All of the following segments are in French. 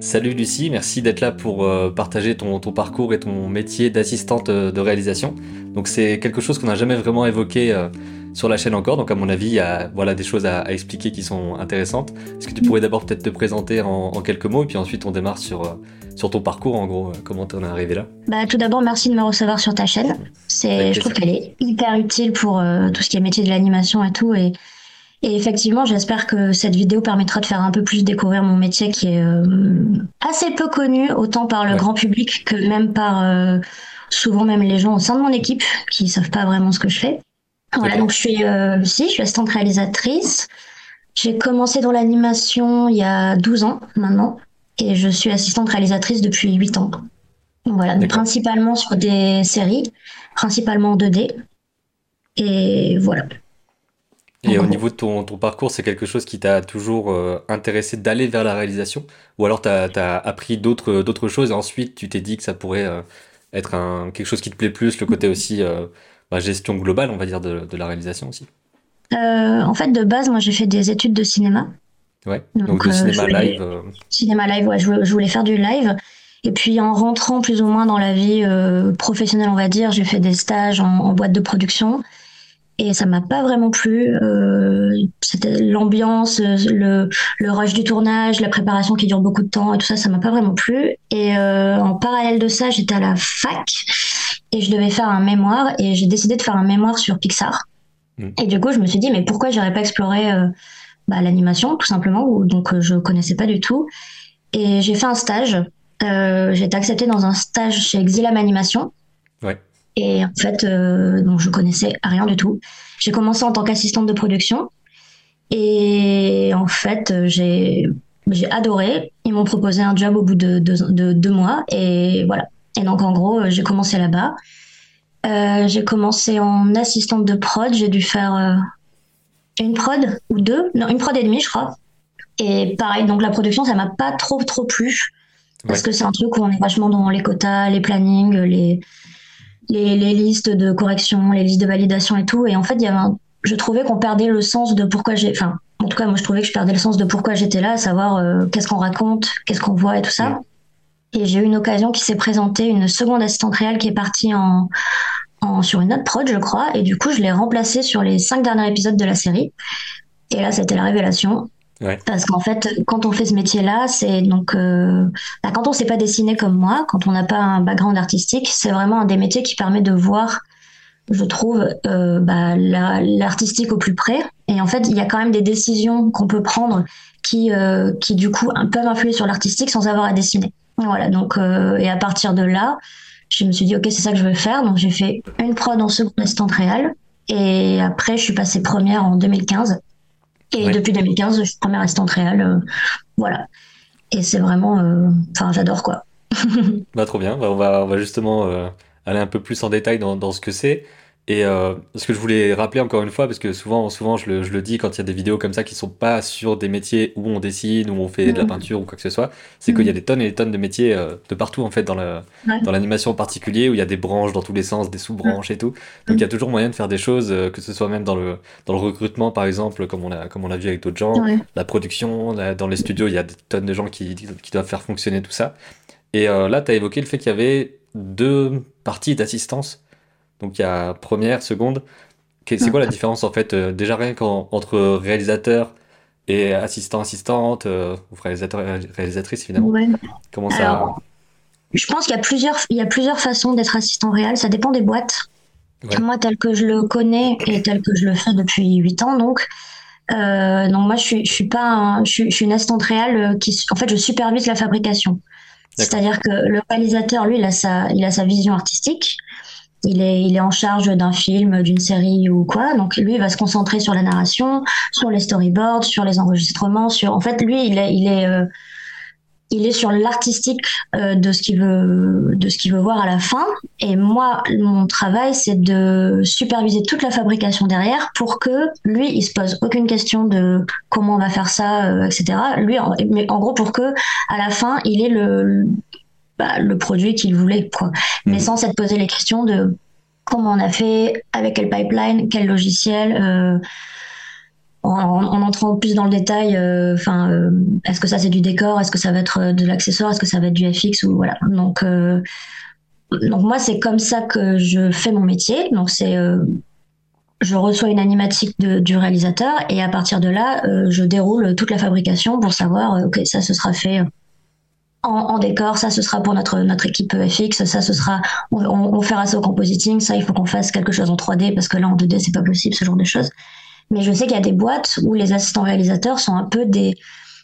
Salut Lucie, merci d'être là pour euh, partager ton, ton, parcours et ton métier d'assistante euh, de réalisation. Donc c'est quelque chose qu'on n'a jamais vraiment évoqué euh, sur la chaîne encore, donc à mon avis il y a voilà, des choses à, expliquer qui sont intéressantes. Est-ce que tu pourrais d'abord peut-être te présenter en, quelques mots et puis ensuite on démarre sur, sur ton parcours en gros, comment tu en es arrivé là? Bah, Tout d'abord merci de me recevoir sur ta chaîne. C'est, je trouve qu'elle est hyper utile pour tout ce qui est métier de l'animation et tout. Et et effectivement, j'espère que cette vidéo permettra de faire un peu plus découvrir mon métier qui est euh, assez peu connu, autant par le grand public que même par euh, souvent même les gens au sein de mon équipe qui savent pas vraiment ce que je fais. Voilà, donc je suis euh, si, je suis assistante réalisatrice. J'ai commencé dans l'animation il y a 12 ans maintenant et je suis assistante réalisatrice depuis 8 ans. Voilà, principalement sur des séries, principalement en 2D. Et voilà. Et au niveau de ton, ton parcours, c'est quelque chose qui t'a toujours euh, intéressé d'aller vers la réalisation? Ou alors tu as, appris d'autres, d'autres choses et ensuite tu t'es dit que ça pourrait euh, être un, quelque chose qui te plaît plus, le côté aussi euh, bah, gestion globale, on va dire, de, de la réalisation aussi? En fait, de base, moi j'ai fait des études de cinéma. Ouais, donc, de cinéma live. Cinéma live, ouais, je, je, voulais faire du live. Et puis en rentrant plus ou moins dans la vie professionnelle, on va dire, j'ai fait des stages en, en boîte de production et ça m'a pas vraiment plu. Euh, c'était l'ambiance, le, le rush du tournage, la préparation qui dure beaucoup de temps et tout ça, ça m'a pas vraiment plu. Et euh, en parallèle de ça, j'étais à la fac et je devais faire un mémoire et j'ai décidé de faire un mémoire sur Pixar. Mm. Et du coup, je me suis dit mais pourquoi j'aurais pas exploré euh, bah, l'animation tout simplement donc je connaissais pas du tout. Et j'ai fait un stage. j'ai été acceptée dans un stage chez Exilam Animation. Et en fait, euh, donc je connaissais rien du tout. J'ai commencé en tant qu'assistante de production. Et en fait, j'ai j'ai adoré. Ils m'ont proposé un job au bout de deux, mois. Et voilà. Et donc, en gros, j'ai commencé là-bas. Euh, j'ai commencé en assistante de prod. J'ai dû faire euh, une prod ou deux. Non, une prod et demie, je crois. Et pareil, donc la production, ça m'a pas trop, trop plu. Parce que c'est un truc où on est vachement dans les quotas, les plannings, les, les, listes de correction, les listes de validation et tout. Et en fait, il y avait je trouvais qu'on perdait le sens de pourquoi j'ai. Enfin, en tout cas, moi, je trouvais que je perdais le sens de pourquoi j'étais là, à savoir euh, qu'est-ce qu'on raconte, qu'est-ce qu'on voit et tout ça. Et j'ai eu une occasion qui s'est présentée, une seconde assistante réelle qui est partie en, en, sur une autre prod, je crois. Et du coup, je l'ai remplacée sur les cinq derniers épisodes de la série. Et là, c'était la révélation. Parce qu'en fait, quand on fait ce métier-là, c'est donc euh, bah, quand on sait pas dessiner comme moi, quand on n'a pas un background artistique, c'est vraiment un des métiers qui permet de voir, je trouve, euh, bah, l'artistique au plus près. Et en fait, il y a quand même des décisions qu'on peut prendre qui, euh, qui du coup peuvent influer sur l'artistique sans avoir à dessiner. Voilà. Donc, et à partir de là, je me suis dit ok, c'est ça que je veux faire. Donc j'ai fait une prod en seconde assistante réelle. Et après, je suis passée première en 2015. Et depuis 2015, je suis première assistante réelle. Euh, voilà. Et c'est vraiment. Euh, enfin, j'adore quoi. bah, trop bien. Bah, on, va, on va justement euh, aller un peu plus en détail dans, dans ce que c'est. Et euh, ce que je voulais rappeler encore une fois, parce que souvent, souvent je le, je le dis quand il y a des vidéos comme ça qui sont pas sur des métiers où on dessine, où on fait de la peinture ou quoi que ce soit, c'est qu'il y a des tonnes et des tonnes de métiers de partout en fait dans la, dans l'animation en particulier, où il y a des branches dans tous les sens, des sous-branches et tout. Donc il y a toujours moyen de faire des choses, que ce soit même dans le, dans le recrutement par exemple, comme on a, comme on a vu avec d'autres gens, la production, dans les studios, il y a des tonnes de gens qui, qui doivent faire fonctionner tout ça. Et euh, là, tu as évoqué le fait qu'il y avait deux parties d'assistance donc il y a première, seconde. C'est quoi la différence en fait euh, Déjà rien qu'entre réalisateur et assistant, assistante, euh, ou réalisateur, réalisatrice évidemment. Comment ça Je pense qu'il y a plusieurs, il y a plusieurs façons d'être assistant réel. Ça dépend des boîtes. Moi, tel que je le connais et tel que je le fais depuis 8 ans, donc. Euh, donc moi, je suis, je suis pas, je, suis, une assistante réelle qui, en fait, je supervise la fabrication. C'est-à-dire que le réalisateur, lui, il a sa, il a sa vision artistique il est, il est en charge d'un film, d'une série ou quoi. Donc lui, il va se concentrer sur la narration, sur les storyboards, sur les enregistrements, sur. En fait, lui, il est, il est, euh, il est sur l'artistique euh, de ce qu'il veut, veut voir à la fin. Et moi, mon travail, c'est de superviser toute la fabrication derrière pour que lui, il se pose aucune question de comment on va faire ça, euh, etc. Lui, mais en gros, pour que à la fin, il ait le bah, le produit qu'il voulait, quoi. Mais mhm. sans s'être posé les questions de comment on a fait, avec quel pipeline, quel logiciel, euh, en, en, entrant plus dans le détail, enfin, est-ce que ça c'est du décor, est-ce que ça va être de l'accessoire, est-ce que ça va être du FX ou voilà. Donc, donc moi c'est comme ça que je fais mon métier. Donc c'est je reçois une animatique de, du réalisateur et à partir de là, euh, je déroule toute la fabrication pour savoir, euh, ok, ça ce sera fait en, en, décor, ça ce sera pour notre notre équipe FX, ça ce sera, on, on fera ça au compositing, ça il faut qu'on fasse quelque chose en 3D parce que là en 2D c'est pas possible ce genre de choses. Mais je sais qu'il y a des boîtes où les assistants réalisateurs sont un peu des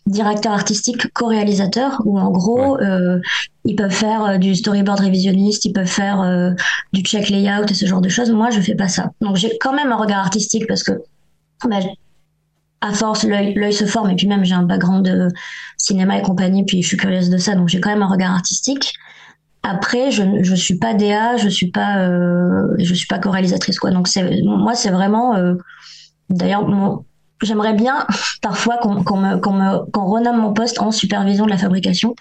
directeur artistique co-réalisateur où en gros euh, ils peuvent faire euh, du storyboard révisionniste, ils peuvent faire euh, du check layout et ce genre de choses. Moi, je fais pas ça. Donc j'ai quand même un regard artistique parce que bah, à force l'œil se forme et puis même j'ai un background de cinéma et compagnie puis je suis curieuse de ça donc j'ai quand même un regard artistique. Après, je je suis pas DA, je suis pas je suis pas co-réalisatrice quoi. Donc moi c'est vraiment d'ailleurs mon j'aimerais bien parfois qu'on me, qu'on renomme mon poste en supervision de la fabrication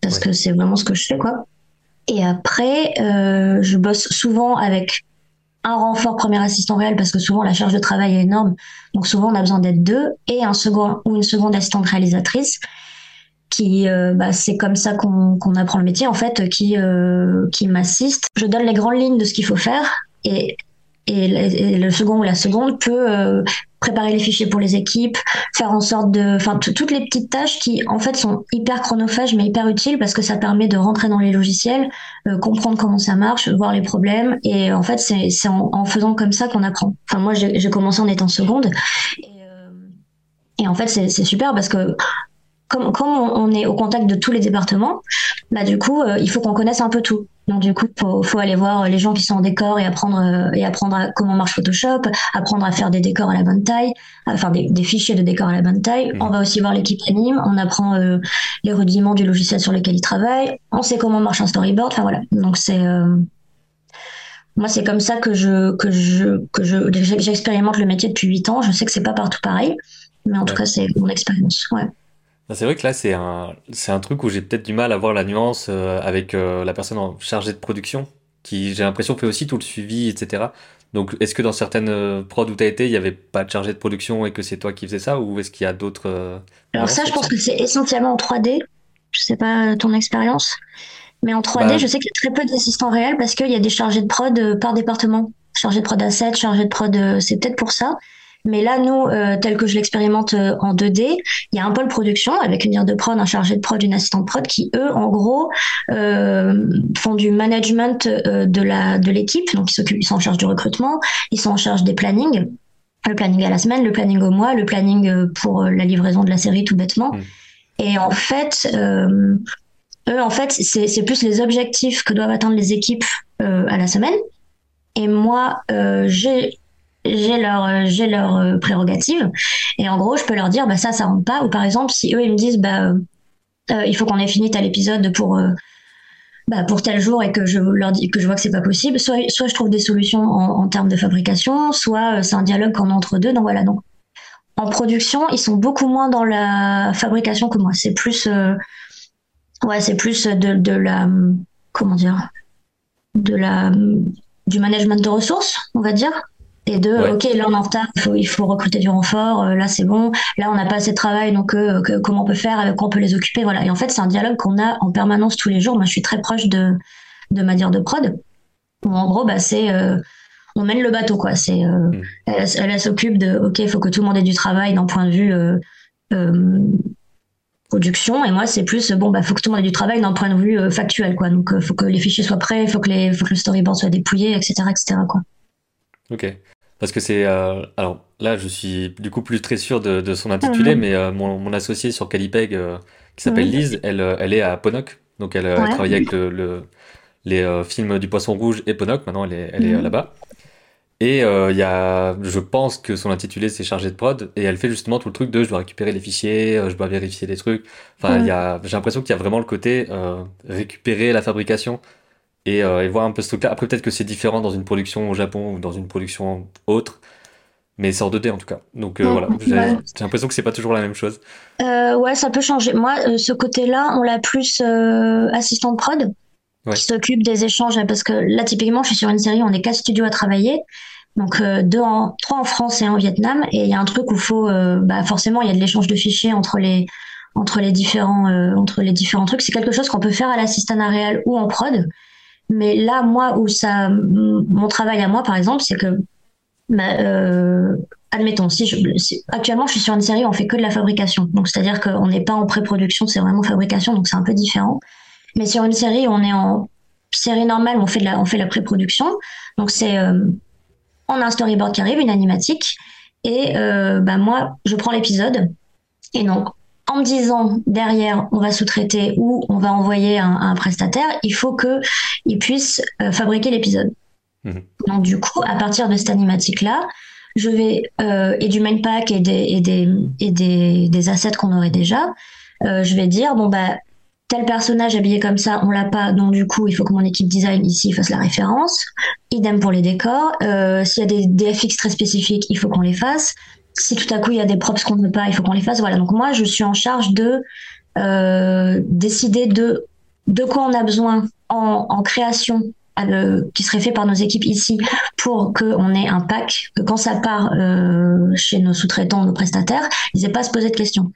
parce que c'est vraiment ce que je fais quoi. Et après, euh, je bosse souvent avec un renfort premier assistant réel parce que souvent la charge de travail est énorme. Donc souvent on a besoin d'être deux et un second ou une seconde assistante réalisatrice qui euh, bah, c'est comme ça qu'on qu'on apprend le métier en fait qui euh, qui m'assiste. Je donne les grandes lignes de ce qu'il faut faire et et, le second ou la seconde peut euh, préparer les fichiers pour les équipes, faire en sorte de, enfin toutes les petites tâches qui en fait sont hyper chronophages mais hyper utiles parce que ça permet de rentrer dans les logiciels, euh, comprendre comment ça marche, voir les problèmes et en fait c'est en, en, faisant comme ça qu'on apprend. Enfin moi j'ai commencé en étant seconde et, euh, et en fait c'est super parce que comme, comme on est au contact de tous les départements, bah du coup, euh, il faut qu'on connaisse un peu tout. Donc du coup, faut, faut aller voir les gens qui sont en décor et apprendre euh, et apprendre à comment marche Photoshop, apprendre à faire des décors à la bonne taille, enfin des, des fichiers de décors à la bonne taille. Mmh. On va aussi voir l'équipe anime, on apprend euh, les rudiments du logiciel sur lequel ils travaillent, on sait comment marche un storyboard. Enfin voilà. Donc c'est moi, c'est comme ça que je que je que je j'expérimente le métier depuis 8 ans. Je sais que c'est pas partout pareil, mais en tout cas, c'est mon expérience. Ouais. C'est vrai que là, c'est un, c'est un truc où j'ai peut-être du mal à voir la nuance euh, avec euh, la personne en chargée de production, qui, j'ai l'impression, fait aussi tout le suivi, etc. Donc, est-ce que dans certaines euh, prods où tu as été, il n'y avait pas de chargé de production et que c'est toi qui faisais ça, ou est-ce qu'il y a d'autres. Alors, ça, je pense que c'est essentiellement en 3D. Je sais pas ton expérience. Mais en 3D, bah, je sais qu'il y a très peu d'assistants réels parce qu'il y a des chargés de prod par département. Chargé de prod asset, chargé de prod, c'est peut-être pour ça. Mais là, nous, euh, tel que je l'expérimente euh, en 2D, il y a un pôle production avec une dire de prod, un chargé de prod, une assistante prod qui, eux, en gros, euh, font du management de la de l'équipe. Donc, ils s'occupent, ils sont en charge du recrutement, ils sont en charge des plannings, le planning à la semaine, le planning au mois, le planning pour la livraison de la série, tout bêtement. Mmh. Et en fait, eux, en fait, c'est plus les objectifs que doivent atteindre les équipes à la semaine. Et moi, j'ai j'ai leur euh, j'ai leur euh, prérogative. Et en gros je peux leur dire bah ça ça rentre pas. Ou par exemple si eux ils me disent bah euh, il faut qu'on ait fini tel épisode pour bah, pour tel jour et que je leur dis que je vois que c'est pas possible soit soit je trouve des solutions en, en termes de fabrication soit c'est un dialogue qu'on a entre deux donc voilà. Donc en production ils sont beaucoup moins dans la fabrication que moi. C'est plus ouais c'est plus de, de la comment dire de la du management de ressources on va dire et de ok là on est en retard il faut il faut recruter du renfort euh, là c'est bon. Là on n'a pas assez de travail donc euh, comment on peut faire avec quoi on peut les occuper voilà. Et en fait c'est un dialogue qu'on a en permanence tous les jours. Moi je suis très proche de de ma dire de prod où en gros bah c'est euh, on mène le bateau quoi. C'est mm. elle, elle, s'occupe de ok il faut que tout le monde ait du travail d'un point de vue production. Et moi c'est plus bon bah faut que tout le monde ait du travail d'un point de vue factuel quoi. Donc faut que les fichiers soient prêts faut que les faut que le storyboard soit dépouillé etc etc quoi. Ok. Parce que c'est. Euh, alors là, je suis du coup plus très sûr de, de son intitulé, mhm. mais euh, mon, mon, associé sur Calipeg, euh, qui s'appelle Lise, elle, elle est à Ponoc. Donc elle, elle travaille avec le, le les films du Poisson Rouge et Ponoc. Maintenant, elle est, elle est mhm. là-bas. Et il y a, je pense que son intitulé c'est chargé de prod et elle fait justement tout le truc de je dois récupérer les fichiers, je dois vérifier les trucs. Enfin, il y a, j'ai l'impression qu'il y a vraiment le côté récupérer la fabrication et, euh, et, voir un peu ce truc-là. Après, peut-être que c'est différent dans une production au Japon ou dans une production autre, mais c'est en 2D en tout cas. Donc euh, voilà, j'ai l'impression que c'est pas toujours la même chose. Euh, ouais, ça peut changer. Moi, ce côté-là, on l'a plus assistant de prod. qui s'occupe des échanges parce que là typiquement je suis sur une série on est quatre studios à travailler Donc deux en, trois en France et un en Vietnam. Et il y a un truc où faut, bah forcément, il y a de l'échange de fichiers entre les entre les différents entre les différents trucs. C'est quelque chose qu'on peut faire à l'assistant réel ou en prod. Mais là, moi, où ça, mon travail à moi, par exemple, c'est que bah, euh, admettons, si, je, actuellement je suis sur une série on fait que de la fabrication, donc c'est-à-dire qu'on n'est pas en pré-production, c'est vraiment fabrication, donc c'est un peu différent. Mais sur une série on est en série normale, on fait de la, on fait la pré-production, donc c'est euh, on a un storyboard qui arrive, une animatique, et euh, bah moi je prends l'épisode, et donc en me disant derrière on va sous-traiter ou on va envoyer un, un prestataire, il faut que il puisse euh, fabriquer l'épisode. Mhm. Donc du coup, à partir de cette animatique-là, je vais euh, et du main pack et des et des et des, des assets qu'on aurait déjà, euh, je vais dire bon bah tel personnage habillé comme ça, on l'a pas, donc du coup il faut que mon équipe design ici fasse la référence. Idem pour les décors. Euh, S'il y a des, des FX très spécifiques, il faut qu'on les fasse. Si tout à coup il y a des props qu'on ne veut pas, il faut qu'on les fasse. Voilà. Donc moi je suis en charge de euh, décider de de quoi on a besoin en, création qui serait fait par nos équipes ici pour qu'on ait un pack, que quand ça part euh, chez nos sous-traitants, nos prestataires, ils n'aient pas à se poser de questions.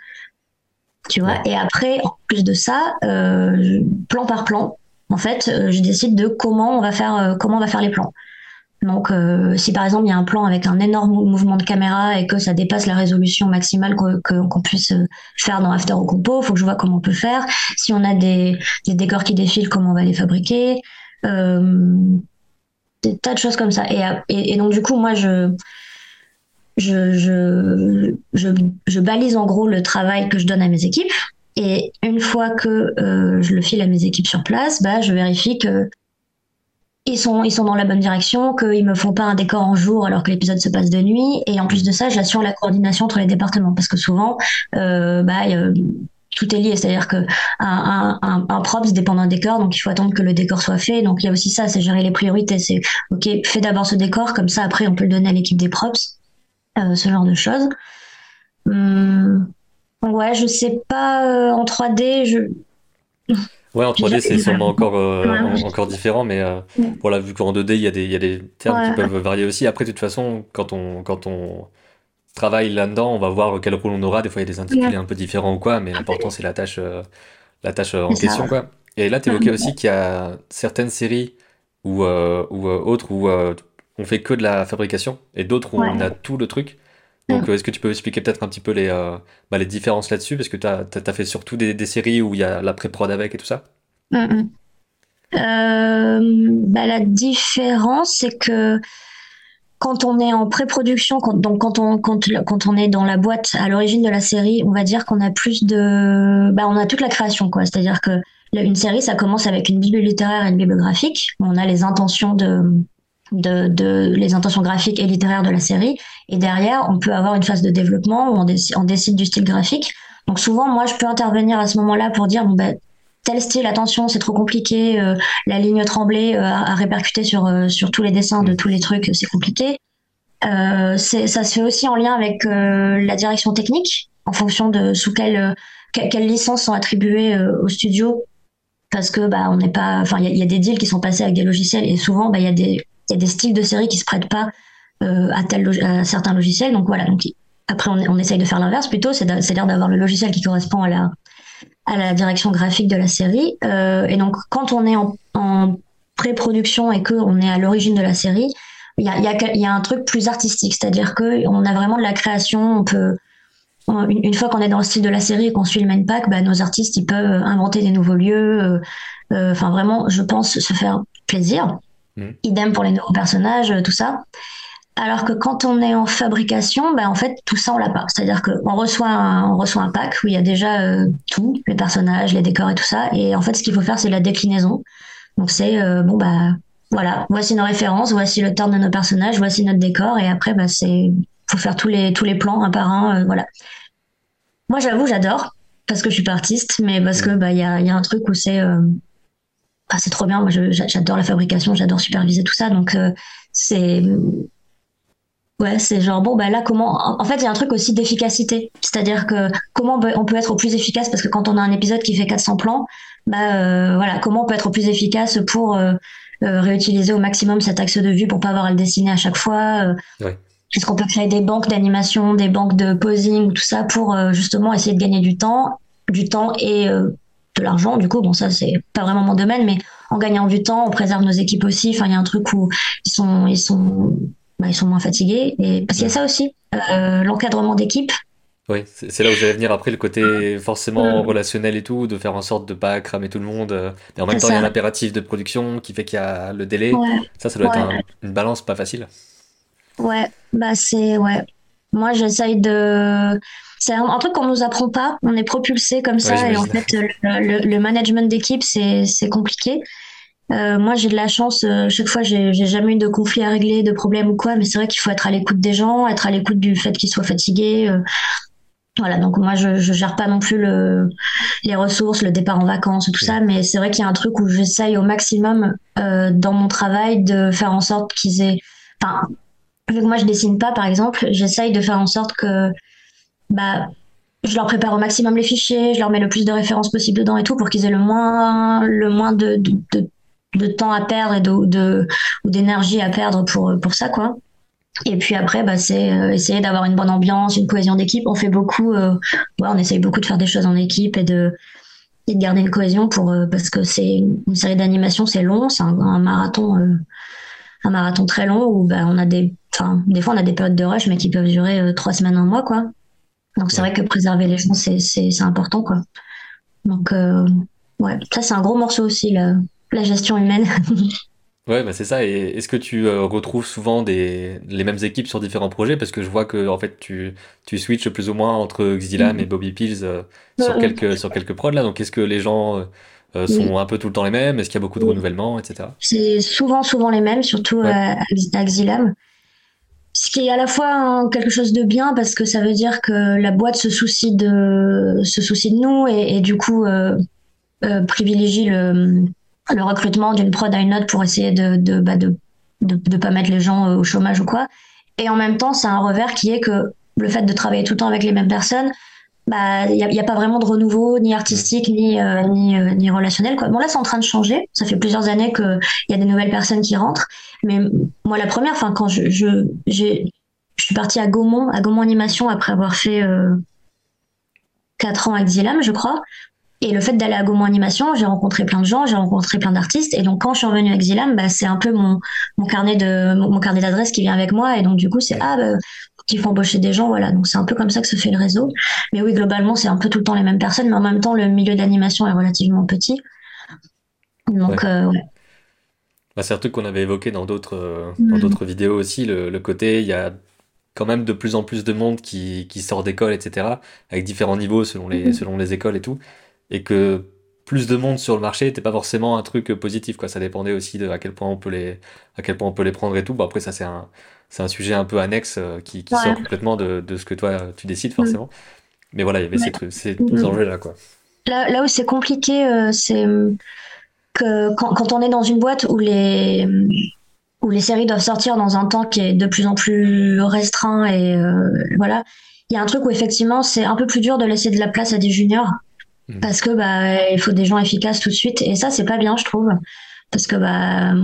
Tu vois? Et après, en plus de ça, euh, plan par plan, en fait, euh, je décide de comment on va faire, comment on va faire les plans. Donc, si par exemple il y a un plan avec un énorme mouvement de caméra et que ça dépasse la résolution maximale qu'on puisse faire dans After au Compo, faut que je vois comment on peut faire. Si on a des, décors qui défilent, comment on va les fabriquer. Euh, des tas de choses comme ça. Et, et, donc, du coup, moi, je, je, je, je, balise en gros le travail que je donne à mes équipes. Et une fois que euh, je le file à mes équipes sur place, bah, je vérifie que ils sont, ils sont dans la bonne direction, qu'ils me font pas un décor en jour alors que l'épisode se passe de nuit. Et en plus de ça, j'assure la coordination entre les départements parce que souvent, euh, bah, tout est lié, c'est-à-dire que un, un, un, props dépend d'un décor, donc il faut attendre que le décor soit fait. Donc il y a aussi ça, c'est gérer les priorités. C'est ok, fais d'abord ce décor, comme ça après on peut le donner à l'équipe des props, euh, ce genre de choses. Hum, ouais, je sais pas euh, en 3D, je. Ouais, en 3D, c'est sûrement encore, euh, encore différent, mais euh, voilà, vu qu'en 2D, il y, a des, il y a des termes qui peuvent varier aussi. Après, de toute façon, quand on, quand on travaille là-dedans, on va voir quel rôle on aura. Des fois, il y a des intitulés un peu différents ou quoi, mais l'important, c'est la tâche, euh, la tâche en question, quoi. Et là, tu évoquais aussi qu'il y a certaines séries ou, ou autres où on fait que de la fabrication et d'autres où on a tout le truc. Donc, est-ce que tu peux expliquer peut-être un petit peu les, bah, les différences là-dessus? Parce que tu as, as, fait surtout des, des, séries où il y a la pré-prod avec et tout ça? bah, la différence, c'est que quand on est en pré-production, donc quand on, quand, quand on est dans la boîte à l'origine de la série, on va dire qu'on a plus de, bah, on a toute la création, quoi. C'est-à-dire que une série, ça commence avec une bible littéraire et une bible graphique. On a les intentions de, de, de, les intentions graphiques et littéraires de la série. Et derrière, on peut avoir une phase de développement où on, on décide du style graphique. Donc souvent, moi, je peux intervenir à ce moment-là pour dire, bon, ben, tel style, attention, c'est trop compliqué, euh, la ligne tremblée euh, à, répercuter sur, euh, sur tous les dessins de tous les trucs, c'est compliqué. ça se fait aussi en lien avec la direction technique, en fonction de sous quelle, quelles licences sont attribuées au studio, parce que bah on n'est pas, enfin il y, a des deals qui sont passés avec des logiciels et souvent bah il y a des y a des styles de séries qui se prêtent pas à tel à certains logiciels, donc voilà donc après on, essaye de faire l'inverse plutôt, c'est-à-dire d'avoir le logiciel qui correspond à la à la direction graphique de la série. Euh, et donc, quand on est en, pré-production et qu'on est à l'origine de la série, il y a, y, y a, un truc plus artistique, c'est-à-dire qu'on a vraiment de la création. On peut, une, fois qu'on est dans le style de la série et qu'on suit le main pack, bah, nos artistes ils peuvent inventer des nouveaux lieux. Euh, euh, enfin, vraiment, je pense se faire plaisir. Mmh. Idem pour les nouveaux personnages, tout ça. Alors que quand on est en fabrication, ben en fait tout ça on l'a pas. C'est-à-dire qu'on reçoit un, on reçoit un pack où il y a déjà euh, tout, les personnages, les décors et tout ça. Et en fait ce qu'il faut faire c'est la déclinaison. Donc c'est euh, bon bah voilà, voici nos références, voici le turn de nos personnages, voici notre décor et après bah c'est faut faire tous les tous les plans un par un, euh, voilà. Moi j'avoue j'adore parce que je suis pas artiste, mais parce que bah il y a, y a un truc où c'est ah, c'est trop bien. Moi j'adore la fabrication, j'adore superviser tout ça, donc c'est Ouais, c'est genre bon bah là comment en fait il y a un truc aussi d'efficacité, c'est-à-dire que comment on peut être au plus efficace parce que quand on a un épisode qui fait 400 plans, bah voilà, comment on peut être plus efficace pour réutiliser au maximum cet axe de vue pour pas avoir à le dessiner à chaque fois. Est-ce qu'on peut créer des banques d'animation, des banques de posing, tout ça pour justement essayer de gagner du temps, du temps et de l'argent. Du coup, bon, ça c'est pas vraiment mon domaine, mais en gagnant du temps, on préserve nos équipes aussi. Enfin, il y a un truc où ils sont, ils sont, bah, ils sont moins fatigués. Et parce qu'il y a ça aussi, euh, l'encadrement d'équipe. Oui, c'est là où j'allais venir après, le côté forcément relationnel et tout, de faire en sorte de pas cramer tout le monde. Mais en même temps, il y a l'impératif de production qui fait qu'il y a le délai. Ça, ça doit être une balance pas facile. Ouais, bah c'est ouais. Moi, j'essaye de c'est un, truc qu'on nous apprend pas. On est propulsé comme ça et en fait le, management d'équipe c'est c'est compliqué. Euh, moi j'ai de la chance. Euh, chaque fois j'ai j'ai jamais eu de conflit à régler, de problème ou quoi. Mais c'est vrai qu'il faut être à l'écoute des gens, être à l'écoute du fait qu'ils soient fatigués. Euh. voilà, donc moi je, je gère pas non plus le, les ressources, le départ en vacances, tout ça, mais c'est vrai qu'il y a un truc où j'essaye au maximum dans mon travail de faire en sorte qu'ils aient, enfin, vu que moi je dessine pas par exemple, j'essaye de faire en sorte que bah, je leur prépare au maximum les fichiers, je leur mets le plus de références possible dedans et tout pour qu'ils aient le moins, le moins de, de, temps à perdre et de, ou d'énergie à perdre pour, pour ça, quoi. Et puis après, bah, c'est euh, essayer d'avoir une bonne ambiance, une cohésion d'équipe. On fait beaucoup, euh, ouais, on essaye beaucoup de faire des choses en équipe et de, et de garder une cohésion pour, euh, parce que c'est une série d'animation, c'est long, c'est un, marathon, un marathon très long où bah, on a des, des fois on a des périodes de rush, mais qui peuvent durer trois semaines, un mois, quoi. Donc c'est vrai que préserver les gens, c'est important, quoi. Donc, euh, ouais, ça c'est un gros morceau aussi, la, la gestion humaine. ouais, bah c'est ça. Et est-ce que tu euh, retrouves souvent des, les mêmes équipes sur différents projets? Parce que je vois que en fait, tu, tu switches plus ou moins entre Xilam et Bobby Pills euh, sur, quelques, sur quelques prods là. Donc est-ce que les gens sont un peu tout le temps les mêmes? Est-ce qu'il y a beaucoup de renouvellement, etc. C'est souvent, souvent les mêmes, surtout à, à Xilam. Ce qui est à la fois quelque chose de bien parce que ça veut dire que la boîte se soucie de, se soucie de nous et, du coup euh, euh, privilégie le, le recrutement d'une prod à une autre pour essayer de de, bah de, de pas mettre les gens euh, au chômage ou quoi. Et en même temps, c'est un revers qui est que le fait de travailler tout le temps avec les mêmes personnes, bah il y a, pas vraiment de renouveau ni artistique ni euh, ni, euh, ni relationnel quoi. Bon là c'est en train de changer. Ça fait plusieurs années que il y a des nouvelles personnes qui rentrent. Mais moi la première, enfin quand je je j'ai je suis partie à Gaumont à Gaumont Animation après avoir fait euh, 4 ans avec Zilam je crois. Et le fait d'aller à Gaumont Animation, j'ai rencontré plein de gens, j'ai rencontré plein d'artistes. Et donc, quand je suis revenue avec Zilam, bah, c'est un peu mon, mon carnet de, mon, carnet d'adresses qui vient avec moi. Et donc, du coup, c'est, ah, bah, qu'il faut embaucher des gens, voilà. Donc, c'est un peu comme ça que se fait le réseau. Mais oui, globalement, c'est un peu tout le temps les mêmes personnes. Mais en même temps, le milieu d'animation est relativement petit. Donc, ouais. Euh, ouais. Bah, c'est un truc qu'on avait évoqué dans d'autres, euh, dans mm. d'autres vidéos aussi. Le, le côté, il y a quand même de plus en plus de monde qui, qui sort d'école, etc., avec différents niveaux selon les, mm. selon les écoles et tout et que plus de monde sur le marché n'était pas forcément un truc positif quoi. Ça dépendait aussi de à quel point on peut les à quel point on peut les prendre et tout. Bon après ça c'est un c'est un sujet un peu annexe euh, qui, qui sort complètement de, de, ce que toi tu décides mm. forcément mais voilà il y avait ces trucs ces mm. enjeux là quoi. Là, là où c'est compliqué euh, c'est que quand, quand, on est dans une boîte où les où les séries doivent sortir dans un temps qui est de plus en plus restreint et euh, voilà il y a un truc où effectivement c'est un peu plus dur de laisser de la place à des juniors hmm. parce que bah il faut des gens efficaces tout de suite et ça c'est pas bien je trouve parce que bah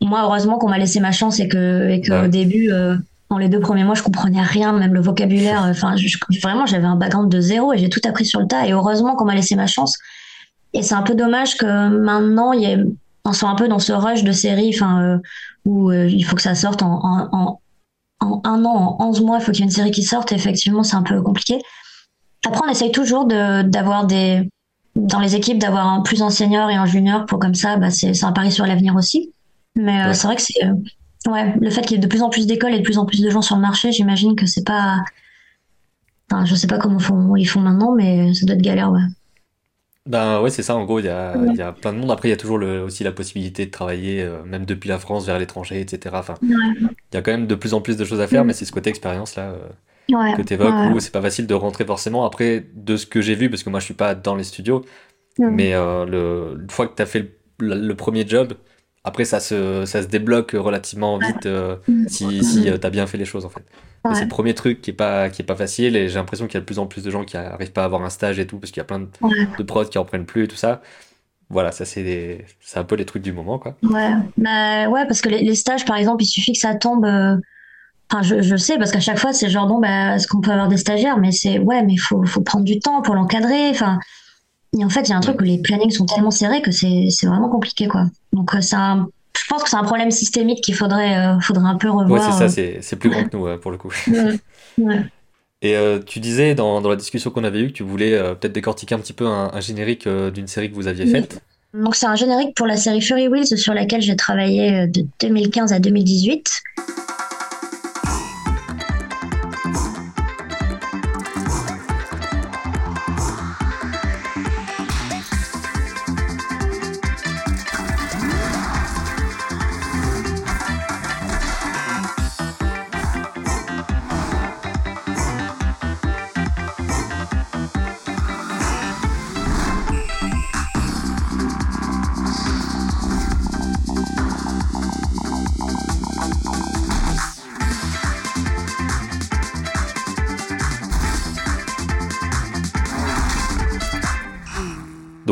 moi heureusement qu'on m'a laissé ma chance et que et que au début euh, dans les deux premiers mois je comprenais rien même le vocabulaire enfin vraiment j'avais un background de zéro et j'ai tout appris sur le tas et heureusement qu'on m'a laissé ma chance et c'est un peu dommage que maintenant il y ait on soit un peu dans ce rush de série enfin euh, où euh, il faut que ça sorte en, en, en en un an, en 11 mois, il faut qu'il y ait une série qui sorte. Effectivement, c'est un peu compliqué. Après, on essaye toujours d'avoir des, dans les équipes, d'avoir un plus en senior et un junior pour comme ça, bah, c'est un pari sur l'avenir aussi. Mais euh, c'est vrai que c'est, euh, ouais, le fait qu'il y ait de plus en plus d'écoles et de plus en plus de gens sur le marché, j'imagine que c'est pas, enfin, je sais pas comment font, ils font maintenant, mais ça doit être galère, ouais. Ben ouais, c'est ça, en gros, il y a, y a plein de monde. Après, il y a toujours le, aussi la possibilité de travailler, euh, même depuis la France, vers l'étranger, etc. Enfin, il y a quand même de plus en plus de choses à faire, mais c'est ce côté expérience-là euh, que tu évoques, où c'est pas facile de rentrer forcément. Après, de ce que j'ai vu, parce que moi, je suis pas dans les studios, mais euh, le, une fois que tu as fait le, premier job, après, ça se, ça se débloque relativement vite si, si tu as bien fait les choses, en fait. C'est le premier truc qui est pas, qui est pas facile et j'ai l'impression qu'il y a de plus en plus de gens qui arrivent pas à avoir un stage et tout parce qu'il y a plein de, de prods qui en prennent plus et tout ça. voilà, ça c'est un peu les trucs du moment, quoi. Ouais, bah, ouais, parce que les, les stages, par exemple, il suffit que ça tombe. euh, Enfin, je, je sais, parce qu'à chaque fois, c'est genre, bon, bah, est-ce qu'on peut avoir des stagiaires? Mais c'est, ouais, mais il faut, faut prendre du temps pour l'encadrer. Enfin, et en fait, il y a un truc où les plannings sont tellement serrés que c'est, c'est vraiment compliqué, quoi. Donc, euh, je pense que c'est un problème systémique qu'il faudrait, euh, faudrait un peu Ouais, c'est revoir. ça, euh. c'est plus grand que nous, pour le coup. Ouais. Et euh, tu disais dans, dans la discussion qu'on avait eue que tu voulais euh, peut-être décortiquer un petit peu un, un générique euh, d'une série que vous aviez faite. Donc, c'est un générique pour la série Fury Wheels sur laquelle j'ai travaillé de 2015 à 2018.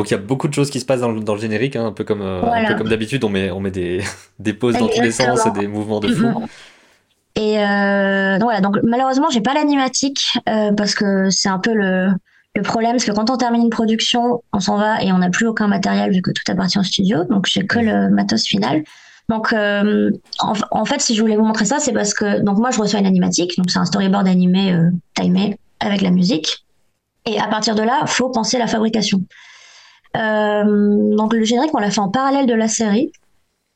Donc il y a beaucoup de choses qui se passent dans le, dans le générique, hein, un peu comme, euh, un peu comme d'habitude, on met, on met des, des pauses dans tous les sens, Exactement. des mouvements de fou. Mhm. Et euh, donc voilà, donc malheureusement, j'ai pas l'animatique euh, parce que c'est un peu le, le problème, parce que quand on termine une production, on s'en va et on n'a plus aucun matériel vu que tout appartient au studio, donc j'ai que le matos final. Donc euh, en, en fait, si je voulais vous montrer ça, c'est parce que donc moi je reçois une animatique, donc c'est un storyboard animé euh, timé avec la musique, et à partir de là, faut penser la fabrication. Euh, donc le générique, on l'a fait en parallèle de la série.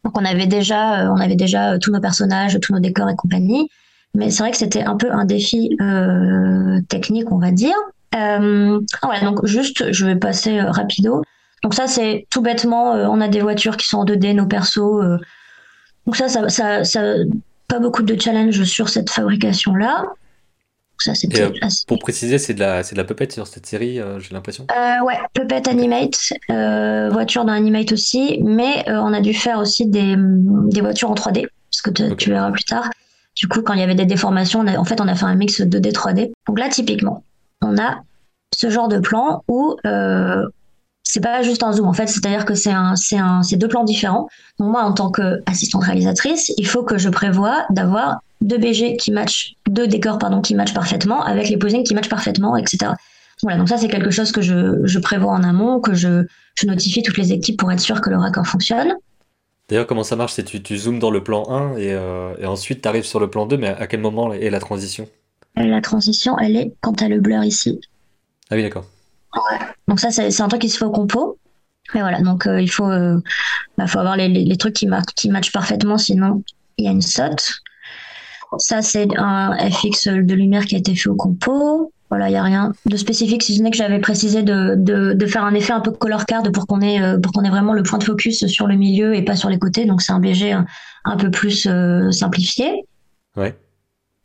Donc on avait déjà, euh, on avait déjà euh, tous nos personnages, tous nos décors et compagnie. Mais c'est vrai que c'était un peu un défi technique, on va dire. Euh, ah donc juste, je vais passer euh, rapido. Donc ça, c'est tout bêtement, on a des voitures qui sont en 2D, nos persos. donc ça, ça, ça, ça, pas beaucoup de challenge sur cette fabrication-là. Ça, euh, assez pour préciser, c'est de la, c'est de la puppet sur cette série, euh, j'ai l'impression. euh, ouais, Puppet Animate, euh, voiture dans Animate aussi, mais on a dû faire aussi des, des voitures en 3D, ce que tu verras plus tard. Du coup, quand il y avait des déformations, on a- en fait, on a fait un mix 2D 3D. Donc là, typiquement, on a ce genre de plan où c'est pas juste un zoom, en fait, c'est-à-dire que c'est un, c'est un, c'est deux plans différents. Donc moi, en tant qu'assistante réalisatrice, il faut que je prévoie d'avoir deux BG qui matchent, deux décors pardon qui matchent parfaitement avec les posings qui matchent parfaitement, etc. Voilà, donc ça c'est quelque chose que je, je prévois en amont, que je, je notifie toutes les équipes pour être sûr que le raccord fonctionne. D'ailleurs, comment ça marche? C'est tu, tu zoomes dans le plan 1 et, euh, et ensuite tu arrives sur le plan 2, mais à, quel moment est la transition? La transition, elle est quand t'as le blur ici. Ah oui, d'accord. Donc ça c'est un truc qui se fait au compo. Mais voilà, donc euh, il faut, euh, bah, faut avoir les, les, les trucs qui, qui matchent parfaitement, sinon il y a une saute. Ça c'est un FX de lumière qui a été fait au compo. Voilà, il y a rien de spécifique, si ce n'est que j'avais précisé de, de, de faire un effet un peu color card pour qu'on ait, euh, pour qu'on ait vraiment le point de focus sur le milieu et pas sur les côtés. Donc c'est un BG un, un peu plus euh, simplifié. Ouais.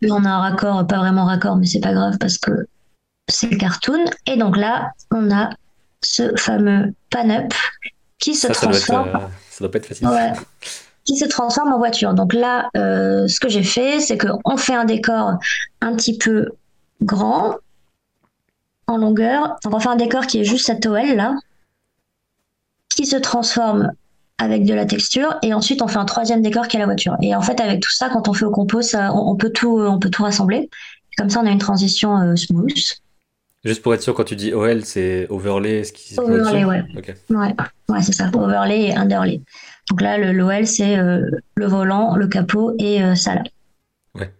On a un raccord, pas vraiment raccord, mais c'est pas grave parce que c'est le cartoon. Et donc là, on a ce fameux pan-up qui se Ça, ça doit être, transforme, euh, ça doit pas être facile. ouais, qui se transforme en voiture. Donc là, euh, ce que j'ai fait, c'est qu'on fait un décor un petit peu grand en longueur. Donc on fait un décor qui est juste cette OL là, qui se transforme avec de la texture et ensuite on fait un troisième décor qui est la voiture. Et en fait avec tout ça, quand on fait au compo, ça, on, on peut tout, on peut tout rassembler. Comme ça, on a une transition euh, smooth. Juste pour être sûr, quand tu dis OL, c'est overlay, ce qui Overlay, ouais. Ouais, ouais, c'est ça. Overlay et underlay. Donc là, le l'OL, c'est euh, le volant, le capot et euh, ça là. Ouais.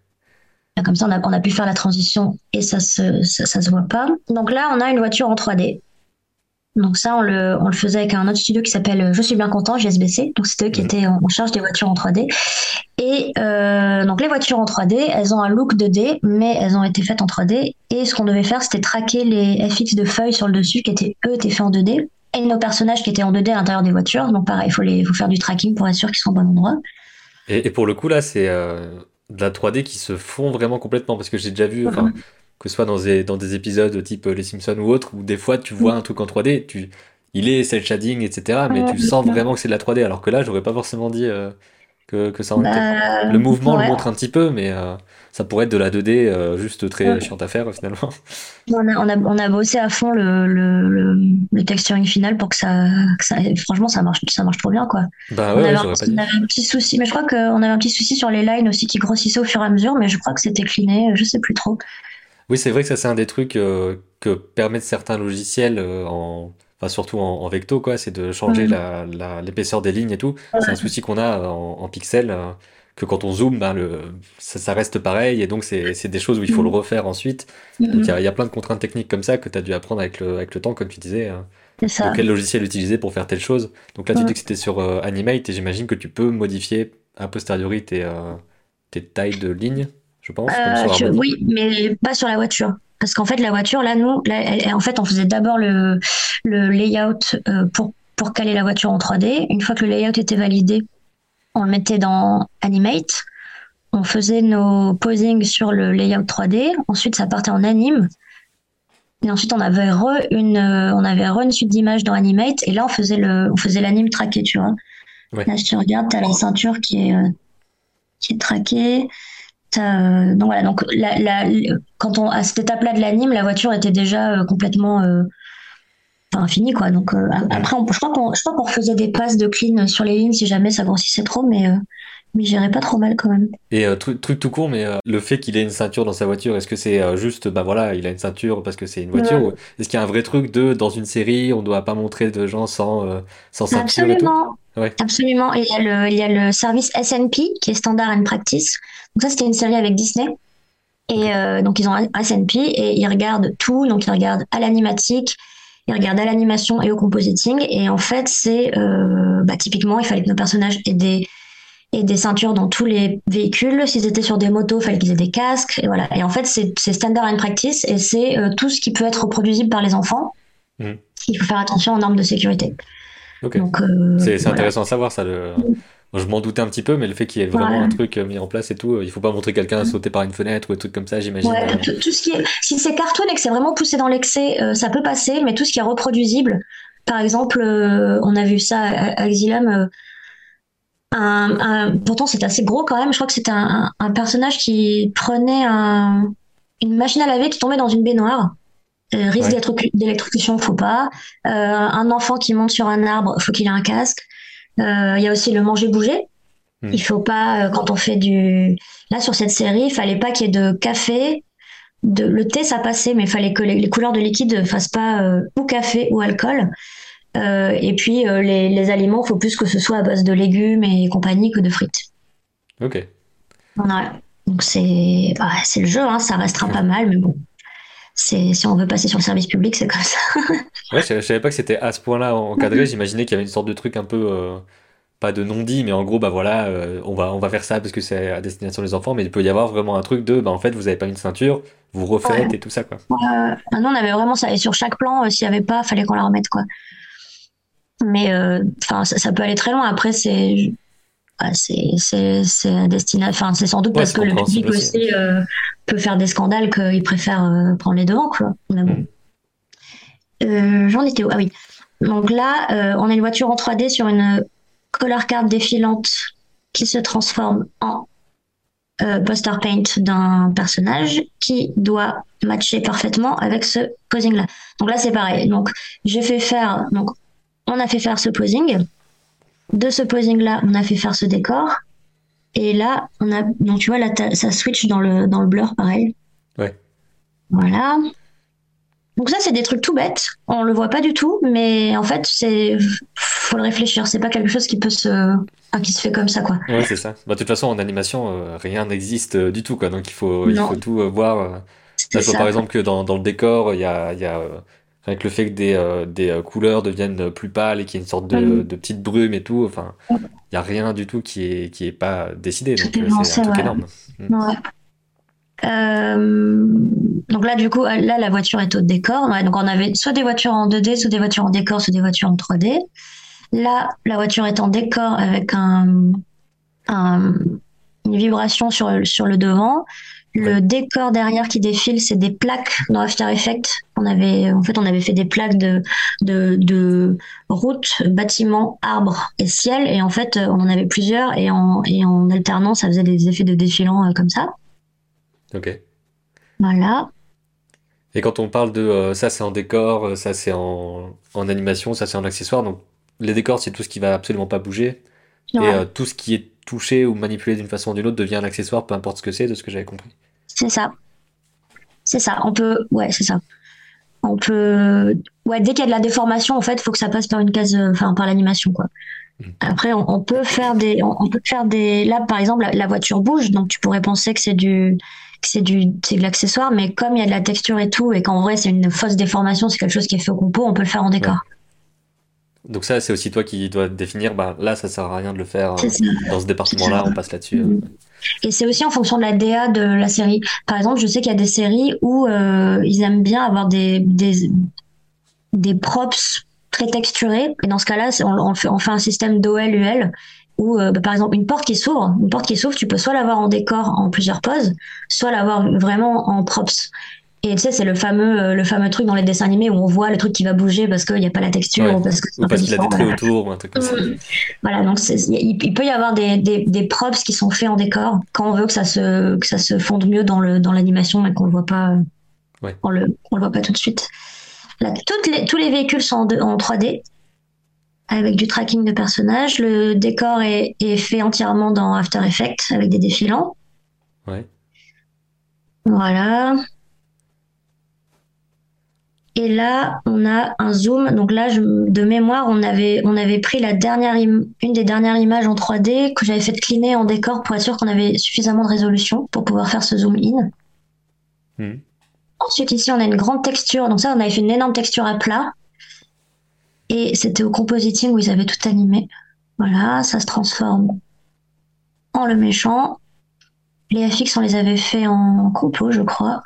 Et Comme ça, on a, on a pu faire la transition et ça se, ça, ça se voit pas. Donc là, on a une voiture en 3D. Donc ça, on le, on le faisait avec un autre studio qui s'appelle euh, Je suis bien content, JSBC. Donc c'était eux qui Mhm. étaient en en charge des voitures en 3D. Et euh, donc les voitures en 3D, elles ont un look 2D, mais elles ont été faites en 3D. Et ce qu'on devait faire, c'était traquer les FX de feuilles sur le dessus qui étaient eux étaient faits en 2D et nos personnages qui étaient en 2D à l'intérieur des voitures. Donc pareil, il faut les, faut faire du tracking pour être sûr qu'ils sont au bon endroit. Et, et pour le coup, là, c'est euh, de la 3D qui se fond vraiment complètement. Parce que j'ai déjà vu, enfin, que ce soit dans des, dans des épisodes type euh, Les Simpsons ou autre, où des fois tu vois un truc en 3D, tu, il est cel shading, etc. Mais tu sens vraiment que c'est de la 3D. Alors que là, j'aurais pas forcément dit. euh, que, que ça en bah, Le mouvement le montre un petit peu, mais euh, ça pourrait être de la 2D euh, juste très chiant à faire finalement. On a, on, a, on a, bossé à fond le, le, le, texturing final pour que ça, que ça, Franchement, ça marche, ça marche trop bien quoi. Bah ouais, on, avait un, on avait un petit souci, mais je crois qu'on avait un petit souci sur les lines aussi qui grossissaient au fur et à mesure, mais je crois que c'était cliné, je sais plus trop. Oui, c'est vrai que ça, c'est un des trucs que permettent certains logiciels en enfin surtout en, vecto quoi, c'est de changer la, l'épaisseur des lignes et tout. C'est un souci qu'on a en, en pixels, euh, que quand on zoome, ben le, ça, reste pareil, et donc c'est, des choses où il faut le refaire ensuite. Donc il y a, y a, plein de contraintes techniques comme ça que tu as dû apprendre avec le, avec le temps, comme tu disais. Hein. quel logiciel utiliser pour faire telle chose. Donc là, tu dis que c'était sur euh, Animate, et j'imagine que tu peux modifier a posteriori tes, euh, tes tailles de lignes, je pense. oui, mais pas sur la voiture. Parce qu'en fait, la voiture, là, nous, en fait, on faisait d'abord le, le layout euh, pour, pour caler la voiture en 3D. Une fois que le layout était validé, on le mettait dans Animate. On faisait nos posings sur le layout 3D. Ensuite, ça partait en anime. Et ensuite, on avait re une, on avait une suite d'images dans Animate. Et là, on faisait le, on faisait l'anime traqué, tu vois. Là, si tu regardes, tu as la ceinture qui est, euh, qui est traquée. Euh, donc voilà, donc la, quand on à cette étape-là de l'anime, la voiture était déjà complètement enfin fini quoi. Donc euh, après, je crois qu'on je crois qu'on faisait des passes de clean sur les lignes si jamais ça grossissait trop, mais euh, mais j'irais pas trop mal quand même. Et euh, truc, truc, tout court, mais le fait qu'il ait une ceinture dans sa voiture, est-ce que c'est juste, bah voilà, il a une ceinture parce que c'est une voiture, ou est-ce qu'il y a un vrai truc de dans une série, on doit pas montrer de gens sans sans ceinture Absolument. Et tout? Absolument. Et il y a le il y a le service SNP qui est Standard and Practice. Donc ça c'était une série avec Disney. Et donc ils ont un SNP et ils regardent tout, donc ils regardent à l'animatique, il regarde à l'animation et au compositing. Et en fait, c'est euh, bah, typiquement, il fallait que nos personnages aient des, aient des ceintures dans tous les véhicules. S'ils étaient sur des motos, il fallait qu'ils aient des casques. Et voilà. Et en fait, c'est standard and practice et c'est euh, tout ce qui peut être reproduisible par les enfants. Mmh. Il faut faire attention aux normes de sécurité. Donc, euh, c'est intéressant à savoir ça. Le... Mmh je m'en doutais un petit peu, mais le fait qu'il y ait vraiment un truc euh, mis en place et tout, il faut pas montrer quelqu'un sauter par une fenêtre ou des trucs comme ça, j'imagine. Ouais, tout, ce qui est, si c'est cartoon et que c'est vraiment poussé dans l'excès, ça peut passer, mais tout ce qui est reproduisible, par exemple, on a vu ça à, Xilam, un, pourtant c'est assez gros quand même, je crois que c'était un, personnage qui prenait une machine à laver qui tombait dans une baignoire. risque d'électrocution, faut pas. un enfant qui monte sur un arbre, faut qu'il ait un casque. Euh, il y a aussi le manger-bouger. Hmm. Il faut pas, euh, quand on fait du. Là, sur cette série, il fallait pas qu'il y ait de café. De... Le thé, ça passait, mais il fallait que les, couleurs de liquide ne fassent pas euh, ou café ou alcool. Et puis, les, les, aliments, il faut plus que ce soit à base de légumes et compagnie que de frites. Ok. Ouais. Donc, c'est bah, le jeu, hein, ça restera pas mal, mais bon si on veut passer sur le service public, c'est comme ça. ouais, je, savais pas que c'était à ce point-là encadré. Mm-hmm. J'imaginais qu'il y avait une sorte de truc un peu euh, pas de non dit, mais en gros, bah voilà, euh, on va on va faire ça parce que c'est à destination des enfants. Mais il peut y avoir vraiment un truc de, bah en fait, vous avez pas une ceinture, vous refaites et tout ça quoi. Euh, non, on avait vraiment ça. Et sur chaque plan, s'il y avait pas, fallait qu'on la remette quoi. Mais enfin, ça, ça, peut aller très loin. Après, c'est c'est c'est destination enfin c'est sans doute parce que le public aussi. euh, peut faire des scandales qu'il préfère euh, prendre les devants quoi mm. euh, j'en étais où? Ah oui. Donc là on a une voiture en 3D sur une color card défilante qui se transforme en poster paint d'un personnage qui doit matcher parfaitement avec ce posing là donc là c'est pareil. Donc j'ai fait faire donc on a fait faire ce posing de ce posing-là, on a fait faire ce décor. Et là, on a, donc tu vois, là, ça switch dans le, dans le blur, pareil. Ouais. Voilà. Donc ça, c'est des trucs tout bêtes. On le voit pas du tout, mais en fait, c'est faut le réfléchir. C'est pas quelque chose qui peut se, qui se fait comme ça, quoi. Ouais, c'est ça. Bah, de toute façon, en animation, euh, rien n'existe euh, du tout, quoi. Donc il faut, il faut tout euh, voir. Là, je vois par exemple que dans, dans le décor, il y a, il y a avec le fait que des, euh, des euh, couleurs deviennent plus pâles et qu'il y ait une sorte de, mm. de petite brume et tout. Enfin, il n'y a rien du tout qui est, qui est pas décidé. Donc, euh, c'est un truc énorme. Mm. donc là, du coup, là, la voiture est au décor. donc on avait soit des voitures en 2D, soit des voitures en décor, soit des voitures en 3D. Là, la voiture est en décor avec un, une vibration sur, sur le devant. Le décor derrière qui défile, c'est des plaques dans After Effects. On avait, en fait, on avait fait des plaques de, de, de routes, bâtiments, arbres et ciel. Et en fait, on en avait plusieurs. Et en, et en alternance, ça faisait des effets de défilant comme ça. Ok. Voilà. Et quand on parle de euh, ça, c'est en décor, euh, ça, c'est en, en animation, ça, c'est en accessoire. Donc, les décors, c'est tout ce qui va absolument pas bouger. Et euh, tout ce qui est touché ou manipulé d'une façon ou d'une autre devient un accessoire, peu importe ce que c'est, de ce que j'avais compris. C'est ça. C'est ça. On peut. Ouais, c'est ça. On peut. Ouais, dès qu'il y a de la déformation, en fait, il faut que ça passe par une case. Enfin, par l'animation, quoi. Hmm. Après, on, peut faire des. On, peut faire des. Là, par exemple, la voiture bouge, donc tu pourrais penser que c'est du c'est du de l'accessoire mais comme il y a de la texture et tout et qu'en vrai c'est une fausse déformation c'est quelque chose qui est fait au compo on peut le faire en décor donc ça c'est aussi toi qui dois définir. Bah là ça sert à rien de le faire euh, dans ce département là on passe là-dessus. Mm. et c'est aussi en fonction de la DA de la série. Par exemple je sais qu'il y a des séries où euh, ils aiment bien avoir des des des props très texturés. Et dans ce cas-là on, fait, on fait un système d'OL UL ou euh, bah, par exemple une porte qui s'ouvre, une porte qui s'ouvre, tu peux soit l'avoir en décor en plusieurs poses, soit l'avoir vraiment en props. Et tu sais, c'est le fameux, euh, le fameux truc dans les dessins animés où on voit le truc qui va bouger parce qu'il n'y a pas la texture ou parce que c'est qu'il a des traits autour ou un truc comme ça. Mmh. Voilà, donc il, peut y avoir des, des, des, props qui sont faits en décor quand on veut que ça se, que ça se fonde mieux dans le dans l'animation et qu'on le voit pas, ouais. on le, on le voit pas tout de suite. Là, toutes les, tous les véhicules sont en, en 3D avec du tracking de personnages. Le décor est, fait entièrement dans After Effects avec des défilants. Ouais. Voilà. Et là, on a un zoom. Donc là, de mémoire, on avait, on avait pris la dernière une des dernières images en 3D que j'avais fait cleaner en décor pour être sûr qu'on avait suffisamment de résolution pour pouvoir faire ce zoom in. Hmm. Ensuite, ici, on a une grande texture. Donc ça, on avait fait une énorme texture à plat et c'était au compositing où ils avaient tout animé. Voilà, ça se transforme en le méchant. Les FX, on les avait fait en compo, je crois.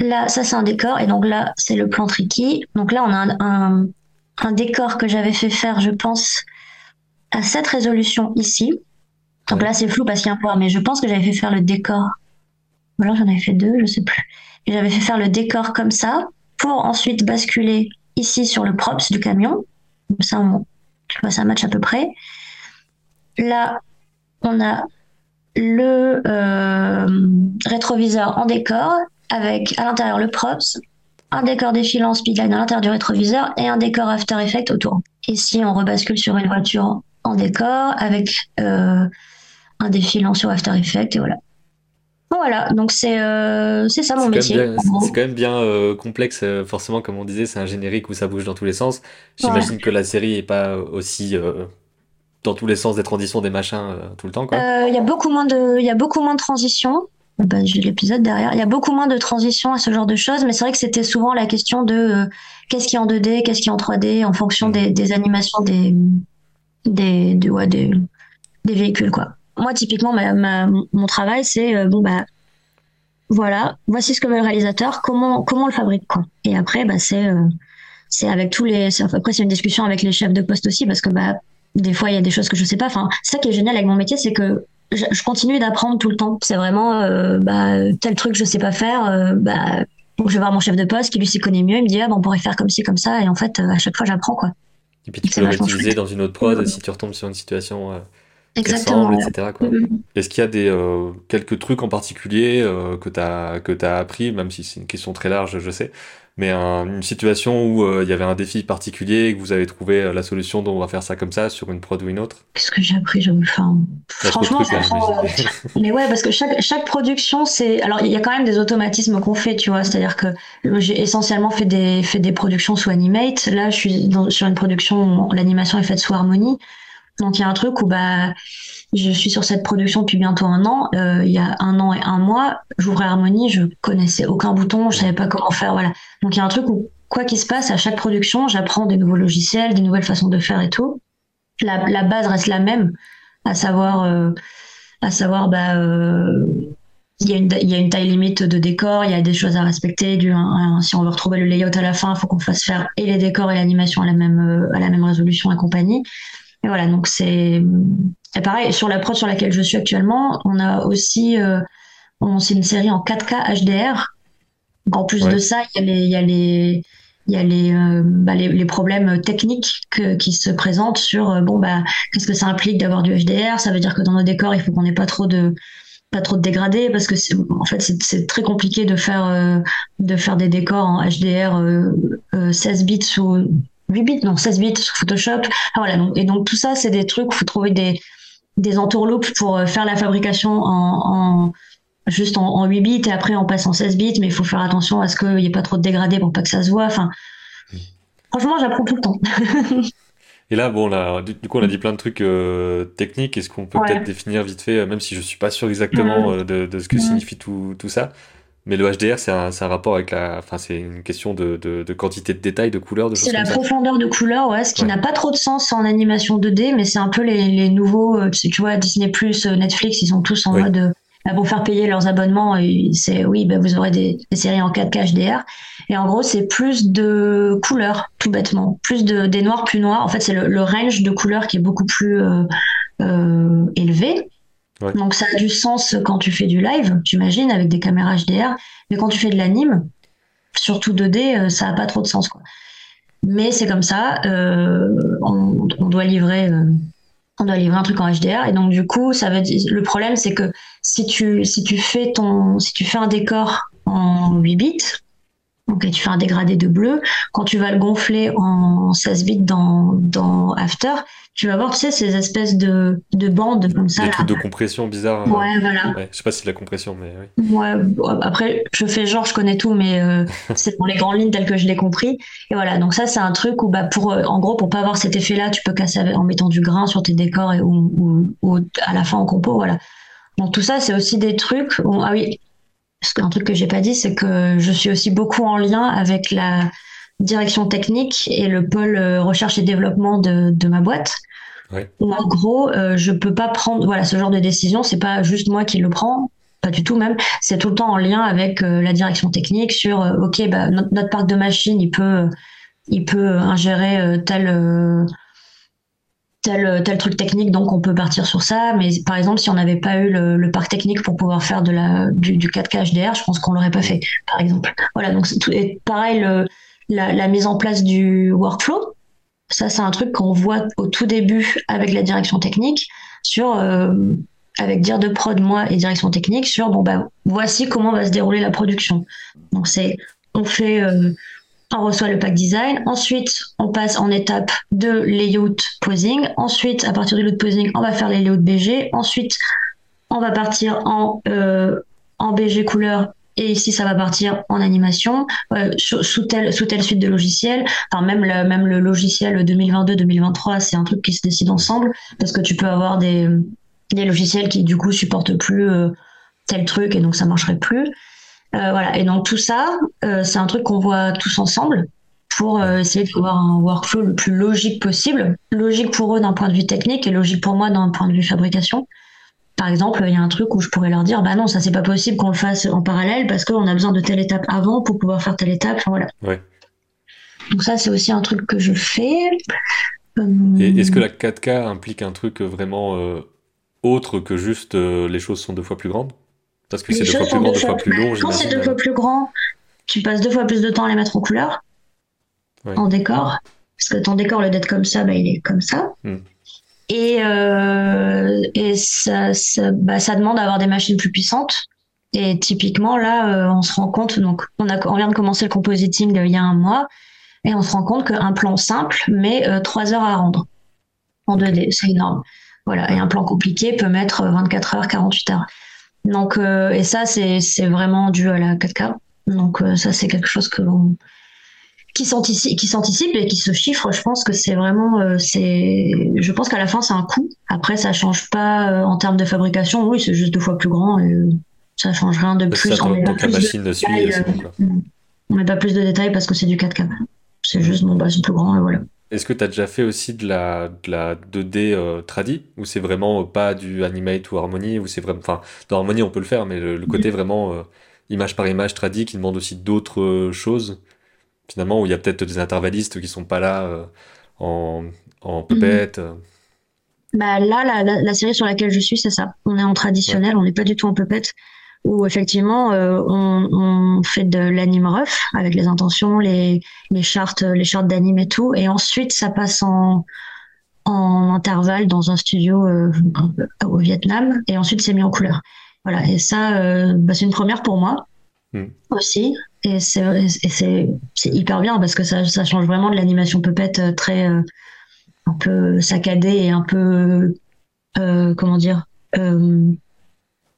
Là, ça c'est un décor, et donc là, c'est le plan tricky. Donc là, on a un, décor que j'avais fait faire, je pense, à cette résolution ici. Donc là, c'est flou parce qu'il y a un point, mais je pense que j'avais fait faire le décor. Ou alors j'en avais fait deux, je sais plus. Et j'avais fait faire le décor comme ça pour ensuite basculer ici sur le props du camion. Ça, tu vois, ça match à peu près. Là, on a le euh, rétroviseur en décor avec à l'intérieur le props, un décor défilant speedline à l'intérieur du rétroviseur et un décor After Effects autour. Ici, on rebascule sur une voiture en décor avec euh, un défilant sur After Effects et voilà. Voilà, donc c'est euh, ça mon métier. C'est quand même bien euh, complexe, euh, forcément, comme on disait, c'est un générique où ça bouge dans tous les sens. J'imagine que la série est pas aussi dans tous les sens des transitions, des machins tout le temps. Il y a beaucoup moins de, il y a beaucoup moins de transitions. Bah, J'ai l'épisode derrière. Il y a beaucoup moins de transitions à ce genre de choses, mais c'est vrai que c'était souvent la question de qu'est-ce qui est en 2D, qu'est-ce qui est en 3D, en fonction mm. des, des, animations des des, ouais, des, des véhicules, quoi moi, typiquement, mon travail, c'est euh, bon, bah, voilà, voici ce que veut le réalisateur, comment, comment on le fabrique, quoi. Et après, bah, c'est, euh, c'est avec tous les, après, c'est une discussion avec les chefs de poste aussi, parce que, bah, des fois, il y a des choses que je sais pas. Enfin, ça qui est génial avec mon métier, c'est que je, continue d'apprendre tout le temps. C'est vraiment, euh, bah, tel truc, je sais pas faire, bah, je vais voir mon chef de poste qui lui s'y connaît mieux, il me dit, ah, on pourrait faire comme ci, comme ça, et en fait, à chaque fois, j'apprends, quoi. Et puis tu peux l'utiliser dans une autre prod si tu retombes sur une situation Exactement. etc. Mm-hmm. Est-ce qu'il y a des, euh, quelques trucs en particulier euh, que tu as, que as appris, même si c'est une question très large, je sais, mais une situation où euh, il y avait un défi particulier et que vous avez trouvé la solution dont on va faire ça comme ça sur une prod ou une autre? Qu'est-ce que j'ai appris? Enfin, Franchement, mais ouais, parce que chaque, chaque production, c'est. Alors, il y a quand même des automatismes qu'on fait, tu vois. C'est-à-dire que j'ai essentiellement fait des, fait des productions sous Animate. Là, je suis sur une production, l'animation est faite sous Harmony. Donc il y a un truc où bah je suis sur cette production depuis bientôt un an. Euh, il y a un an et un mois, j'ouvrais Harmonie, je connaissais aucun bouton, je savais pas comment faire, voilà. Donc il y a un truc où quoi qu'il se passe à chaque production, j'apprends des nouveaux logiciels, des nouvelles façons de faire et tout. La, base reste la même, à savoir euh, à savoir bah euh, il y, a une, taille limite de décor, il y a des choses à respecter. Si on veut retrouver le layout à la fin, il faut qu'on fasse faire et les décors et l'animation à la même à la même résolution et compagnie. Et voilà, donc c'est Et pareil, sur la prod sur laquelle je suis actuellement, on a aussi, euh, on, c'est une série en 4K HDR. En plus Ouais. de ça, il y a les, il y a les, il y a les, euh, bah, les, les problèmes techniques que, qui se présentent sur, euh, bon, bah, qu'est-ce que ça implique d'avoir du HDR? Ça veut dire que dans nos décors, il faut qu'on n'ait pas trop de, pas trop de dégradés parce que en fait, c'est, très compliqué de faire, euh, de faire des décors en HDR euh, euh, 16 bits ou 8 bits, non, 16 bits sur Photoshop. Ah, voilà, donc, et donc tout ça, c'est des trucs, il faut trouver des, des entourloupes pour euh, faire la fabrication en, en juste en, en 8 bits et après on passe en 16 bits, mais il faut faire attention à ce qu'il n'y ait pas trop de dégradés pour pas que ça se voit. Enfin, franchement, j'apprends tout le temps. Et là, bon, là, du, coup, on a dit plein de trucs euh, techniques. Est-ce qu'on peut Ouais. peut-être définir vite fait, euh, même si je suis pas sûr exactement euh, de, de ce que Mhm. signifie tout, tout ça, mais le HDR, c'est un, rapport avec la, enfin, c'est une question de, de, de quantité de détails, de couleurs, de C'est la ça. profondeur de couleur, ouais, ce qui Ouais. n'a pas trop de sens en animation 2D, mais c'est un peu les, les nouveaux, euh, tu sais, tu vois, Disney+, euh, Netflix, ils sont tous en Oui. mode, euh, bah, pour faire payer leurs abonnements, c'est, oui, bah, vous aurez des, des séries en 4K HDR. Et en gros, c'est plus de couleurs, tout bêtement. Plus de, des noirs plus noirs. En fait, c'est le, le range de couleurs qui est beaucoup plus euh, euh, élevé. Donc, ça a du sens quand tu fais du live, tu imagines, avec des caméras HDR. Mais quand tu fais de l'anime, surtout 2D, euh, ça a pas trop de sens. Mais c'est comme ça, euh, on, doit livrer, euh, on doit livrer un truc en HDR. Et donc, du coup, ça veut le problème, c'est que si tu, si tu fais ton, si tu fais un décor en 8 bits, donc tu fais un dégradé de bleu, quand tu vas le gonfler en 16 bits dans, dans After, tu vas voir, tu sais, ces espèces de, de bandes comme ça. Des trucs de compression bizarres. euh, Ouais, voilà. ouais. Je sais pas si c'est de la compression, mais oui. Ouais, après, je fais genre, je connais tout, mais euh, c'est dans les grandes lignes telles que je l'ai compris. Et voilà, donc ça, c'est un truc où, bah, pour, euh, en gros, pour pas avoir cet effet-là, tu peux casser en mettant du grain sur tes décors et, ou, ou, ou à la fin en compo, voilà. Donc tout ça, c'est aussi des trucs. où- ah oui, parce qu'un truc que j'ai pas dit, c'est que je suis aussi beaucoup en lien avec la direction technique et le pôle euh, recherche et développement de, de ma boîte. En gros, euh, je peux pas prendre, voilà, ce genre de décision, c'est pas juste moi qui le prends, pas du tout même, c'est tout le temps en lien avec euh, la direction technique sur, euh, ok, bah, notre, parc de machines, il peut, il peut ingérer euh, tel, euh, tel, tel truc technique, donc on peut partir sur ça. Mais par exemple, si on n'avait pas eu le, parc technique pour pouvoir faire du, du 4K HDR, je pense qu'on l'aurait pas fait, par exemple. Voilà, donc tout, pareil, la mise en place du workflow, ça, c'est un truc qu'on voit au tout début avec la direction technique sur, euh, avec dire de prod, moi et direction technique sur, bon, bah, voici comment va se dérouler la production. Donc, c'est, on fait, euh, on reçoit le pack design. Ensuite, on passe en étape de layout posing. Ensuite, à partir du layout posing, on va faire les layouts BG. Ensuite, on va partir en, euh, en BG couleur et ici ça va partir en animation euh, sous telle suite de logiciels enfin même le, logiciel 2022-2023 c'est un truc qui se décide ensemble parce que tu peux avoir des logiciels qui du coup supportent plus euh, tel truc et donc ça marcherait plus. Euh, voilà. Et donc tout ça c'est un truc qu'on voit tous ensemble pour essayer d'avoir un workflow le plus logique possible. Logique pour eux d'un point de vue technique et logique pour moi d'un point de vue fabrication par exemple, il y a un truc où je pourrais leur dire, bah non, ça c'est pas possible qu'on le fasse en parallèle parce qu'on a besoin de telle étape avant pour pouvoir faire telle étape. Enfin, voilà. Ouais. Donc ça, c'est aussi un truc que je fais. Et Hum, est-ce que la 4K implique un truc vraiment euh, autre que juste euh, les choses sont deux fois plus grandes? Parce que c'est deux fois plus grand, deux fois fois- plus long, Quand c'est deux fois plus grand, tu passes deux fois plus de temps à les mettre en couleur, Ouais. en décor. Parce que ton décor, lieu d'être comme ça, bah, il est comme ça. Hmm. Et, euh, et ça, ça, bah, ça demande d'avoir des machines plus puissantes. Et typiquement, là, euh, on se rend compte, donc on, a, on vient de commencer le compositing euh, il y a un mois, et on se rend compte qu'un plan simple met euh, 3 heures à rendre en 2D. C'est énorme. Voilà. Et un plan compliqué peut mettre 24 heures, 48 heures. Donc, euh, et ça, c'est c'est vraiment dû à la 4K. Donc, euh, ça, c'est quelque chose que l'on qui s'anticipe, qui s'anticipe et qui se chiffre. Je pense que c'est vraiment, euh, c'est, je pense qu'à la fin, c'est un coût. Après, ça change pas euh, en termes de fabrication. Oui, c'est juste deux fois plus grand et ça change rien de plus. ça, on met pas plus de détails, euh, bon, on met pas plus de détails parce que c'est du 4K. C'est juste, bon, bah, c'est plus grand et voilà. Est-ce que tu as déjà fait aussi de la, de la 2D euh, tradi? Ou c'est vraiment pas du Animate ou Harmony ou c'est vraiment enfin dans Harmony on peut le faire mais le, le côté vraiment euh, image par image tradi qui demande aussi d'autres choses? Finalement où il y a peut-être des intervallistes qui sont pas là euh, en en puppet euh. Bah là, la, la, la, série sur laquelle je suis, c'est ça. On est en traditionnel, on n'est pas du tout en puppet. Où effectivement, euh, on, on, fait de l'anime rough avec les intentions, les, les chartes, les chartes d'anime et tout, et ensuite ça passe en en intervalle dans un studio euh, au Vietnam, et ensuite c'est mis en couleur. Voilà, et ça, euh, bah, c'est une première pour moi mm. aussi. Et c'est hyper bien parce que ça, ça change vraiment de l'animation puppet euh, très euh, un peu saccadée et un peu euh, comment dire euh,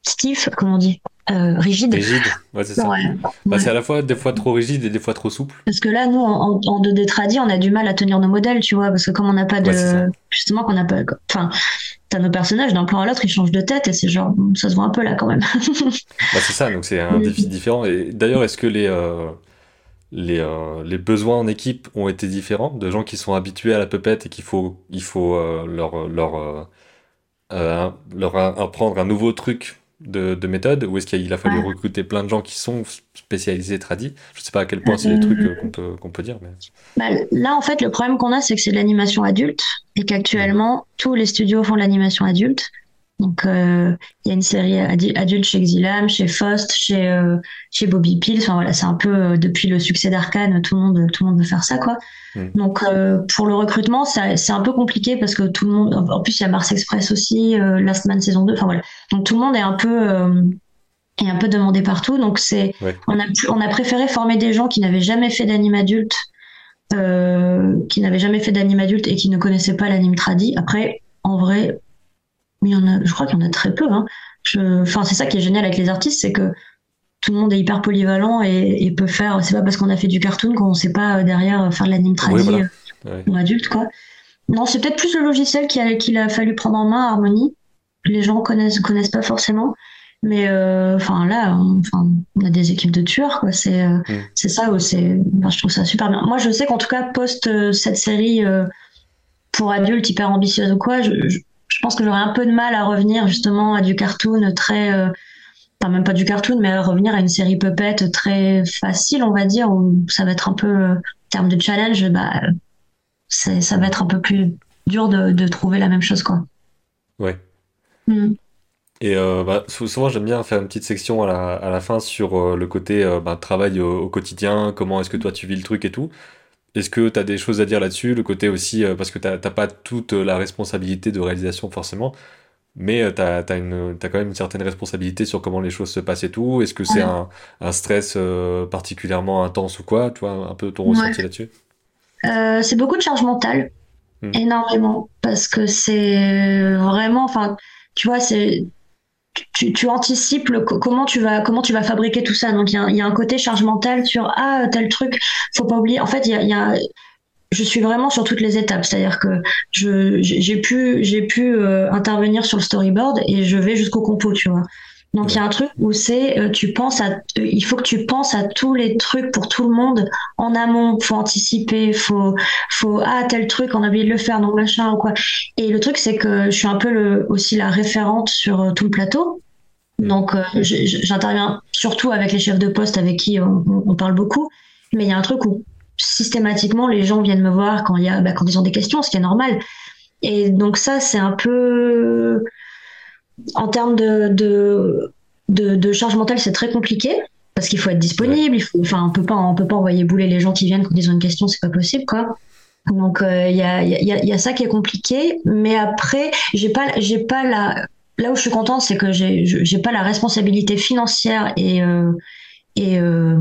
stiff, comment on dit rigide. Rigide, ouais, c'est ça. Ouais, bah, C'est à la fois des fois trop rigide et des fois trop souple. Parce que là, nous, en, en 2D tradi, on a du mal à tenir nos modèles, tu vois, parce que comme on n'a pas de. justement, qu'on n'a pas. Enfin, t'as nos personnages d'un plan à l'autre, ils changent de tête et c'est genre, ça se voit un peu là quand même. bah, c'est ça, donc c'est un défi différent. Et d'ailleurs, est-ce que les. Euh... Les, euh, les, besoins en équipe ont été différents de gens qui sont habitués à la pupette et qu'il faut, il faut euh, leur, leur, leur apprendre un nouveau truc de, de méthode ou est-ce qu'il a fallu ouais. recruter plein de gens qui sont spécialisés tradis Je sais pas à quel point c'est des trucs euh, qu'on peut, qu'on peut dire. Mais... Bah, là, en fait, le problème qu'on a, c'est que c'est de l'animation adulte et qu'actuellement, tous les studios font de l'animation adulte. Donc, euh, il y a une série adulte chez Xilam, chez Faust, chez, euh, chez Bobby Pills. Enfin, voilà, c'est un peu euh, depuis le succès d'Arkane, tout le monde, tout le monde veut faire ça, quoi. Mm. Donc, pour le recrutement, c'est un peu compliqué parce que tout le monde. En plus, il y a Mars Express aussi, Last Man saison 2. Enfin, voilà. Donc, tout le monde est un peu. est un peu demandé partout. Donc, c'est. Ouais. On, a, on a préféré former des gens qui n'avaient jamais fait d'anime adulte. qui n'avaient jamais fait d'anime adulte et qui ne connaissaient pas l'anime tradi. Après, en vrai, il y en a, je crois qu'il y en a très peu. Hein. Je, enfin, c'est ça qui est génial avec les artistes, c'est que tout le monde est hyper polyvalent et, et peut faire. C'est pas parce qu'on a fait du cartoon qu'on sait pas derrière faire de l'anime tradit oui, voilà. ouais. ou adulte, quoi. Non, c'est peut-être plus le logiciel qu'il a, qu'il a fallu prendre en main, Harmony. Les gens connaissent connaissent pas forcément, mais euh, enfin là, on, on, a des équipes de tueurs, quoi. C'est euh, mm. c'est ça où c'est. Enfin, je trouve ça super bien. Moi, je sais qu'en tout cas, post euh, cette série euh, pour adultes hyper ambitieuse ou quoi, je je pense que j'aurais un peu de mal à revenir justement à du cartoon très, euh, enfin même pas du cartoon, mais à revenir à une série puppet très facile, on va dire, où ça va être un peu, euh, en termes de challenge, bah, ça va être un peu plus dur de, de trouver la même chose, quoi. Ouais. Mm. Et euh, bah, souvent, j'aime bien faire une petite section à la, à la fin sur euh, le côté euh, bah, travail au, au, quotidien, comment est-ce que toi tu vis le truc et tout. Est-ce que tu as des choses à dire là-dessus Le côté aussi, euh, parce que tu n'as pas toute la responsabilité de réalisation forcément, mais tu as, as, quand même une certaine responsabilité sur comment les choses se passent et tout. Est-ce que c'est ouais. un, un, stress euh, particulièrement intense ou quoi Tu vois, un peu ton ressenti ouais. là-dessus? Euh, C'est beaucoup de charge mentale, hmm. énormément, parce que c'est vraiment, enfin, tu vois, c'est tu, anticipes comment tu vas comment tu vas fabriquer tout ça. Donc il y, a un côté charge mentale sur ah tel truc. Faut pas oublier. En fait, je suis vraiment sur toutes les étapes. C'est-à-dire que je j'ai pu j'ai pu euh, intervenir sur le storyboard et je vais jusqu'au compo, tu vois. Donc il y a un truc où c'est euh, tu penses à il faut que tu penses à tous les trucs pour tout le monde en amont, faut anticiper, faut faut ah tel truc on a oublié de le faire donc machin ou quoi. Et le truc c'est que je suis un peu le, aussi la référente sur euh, tout le plateau. Donc euh, j'interviens surtout avec les chefs de poste avec qui on, on parle beaucoup, mais il y a un truc où systématiquement les gens viennent me voir quand il y a bah, quand ils ont des questions, ce qui est normal. Et donc ça c'est un peu en termes de, de, charge mentale, c'est très compliqué parce qu'il faut être disponible. Il enfin, on peut pas, peut pas envoyer bouler les gens qui viennent quand ils ont une question, c'est pas possible, quoi. Donc il euh, y, a, y, y, a, ça qui est compliqué, mais après j'ai pas j'ai pas la là où je suis contente c'est que j'ai j'ai pas la responsabilité financière et euh, et euh,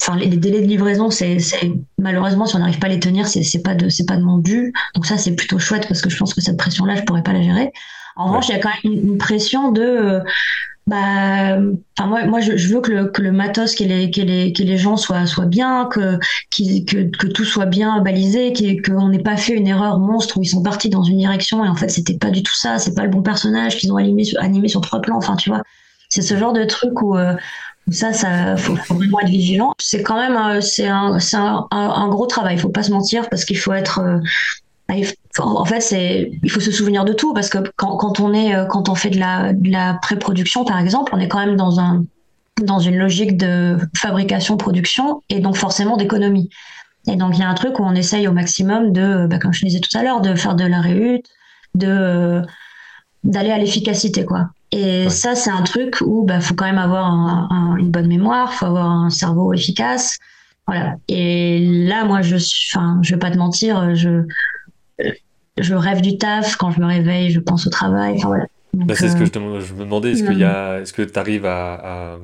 enfin les, délais de livraison c'est malheureusement si on n'arrive pas à les tenir c'est c'est pas de c'est pas de mon dû donc ça c'est plutôt chouette parce que je pense que cette pression là je pourrais pas la gérer en revanche, il y a quand même une, pression de euh, bah, enfin moi, moi je, veux que le, matos, que les, que les, gens soient, soient bien, que, que, que tout soit bien balisé, qu'on n'ait pas fait une erreur monstre où ils sont partis dans une direction et en fait c'était pas du tout ça, c'est pas le bon personnage qu'ils ont animé, animé sur trois plans, enfin tu vois. C'est ce genre de truc où, euh, ça, ça faut, vraiment être vigilant. C'est quand même, euh, un, un, gros travail. Il faut pas se mentir parce qu'il faut être, en fait, c'est, il faut se souvenir de tout parce que quand, quand on est, euh, quand on fait de la, de la pré-production, par exemple, on est quand même dans un, dans une logique de fabrication-production et donc forcément d'économie. Et donc il y a un truc où on essaye au maximum de, bah, comme je disais tout à l'heure, de faire de la réhute, de d'aller à l'efficacité, quoi. Et ça, c'est un truc où bah faut quand même avoir une bonne mémoire, faut avoir un cerveau efficace, voilà. Et là, moi, je enfin, je vais pas te mentir, je je rêve du taf quand je me réveille, je pense au travail, enfin voilà. Bah, c'est ce que euh, je, je, me demandais, est-ce que tu arrives à, à,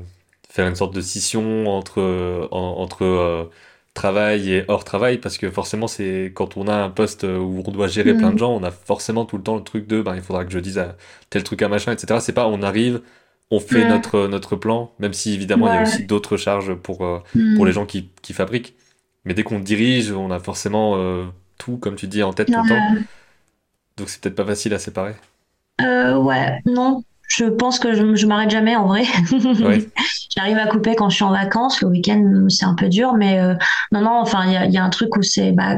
faire une sorte de scission entre entre euh, travail et hors travail? Parce que forcément c'est quand on a un poste où on doit gérer plein de mm. gens on a forcément tout le temps le truc de ben il faudra que je dise tel truc à machin etc c'est pas on arrive on fait notre notre plan même si évidemment il y a aussi d'autres charges pour euh, mm. les gens qui, qui fabriquent mais dès qu'on dirige on a forcément euh, tout comme tu dis en tête tout le temps donc c'est peut-être pas facile à séparer euh, ouais non je pense que je, je m'arrête jamais en vrai. J'arrive à couper quand je suis en vacances. Le week-end, c'est un peu dur, mais euh, non, non. Enfin, il y a, y a, un truc où c'est, bah,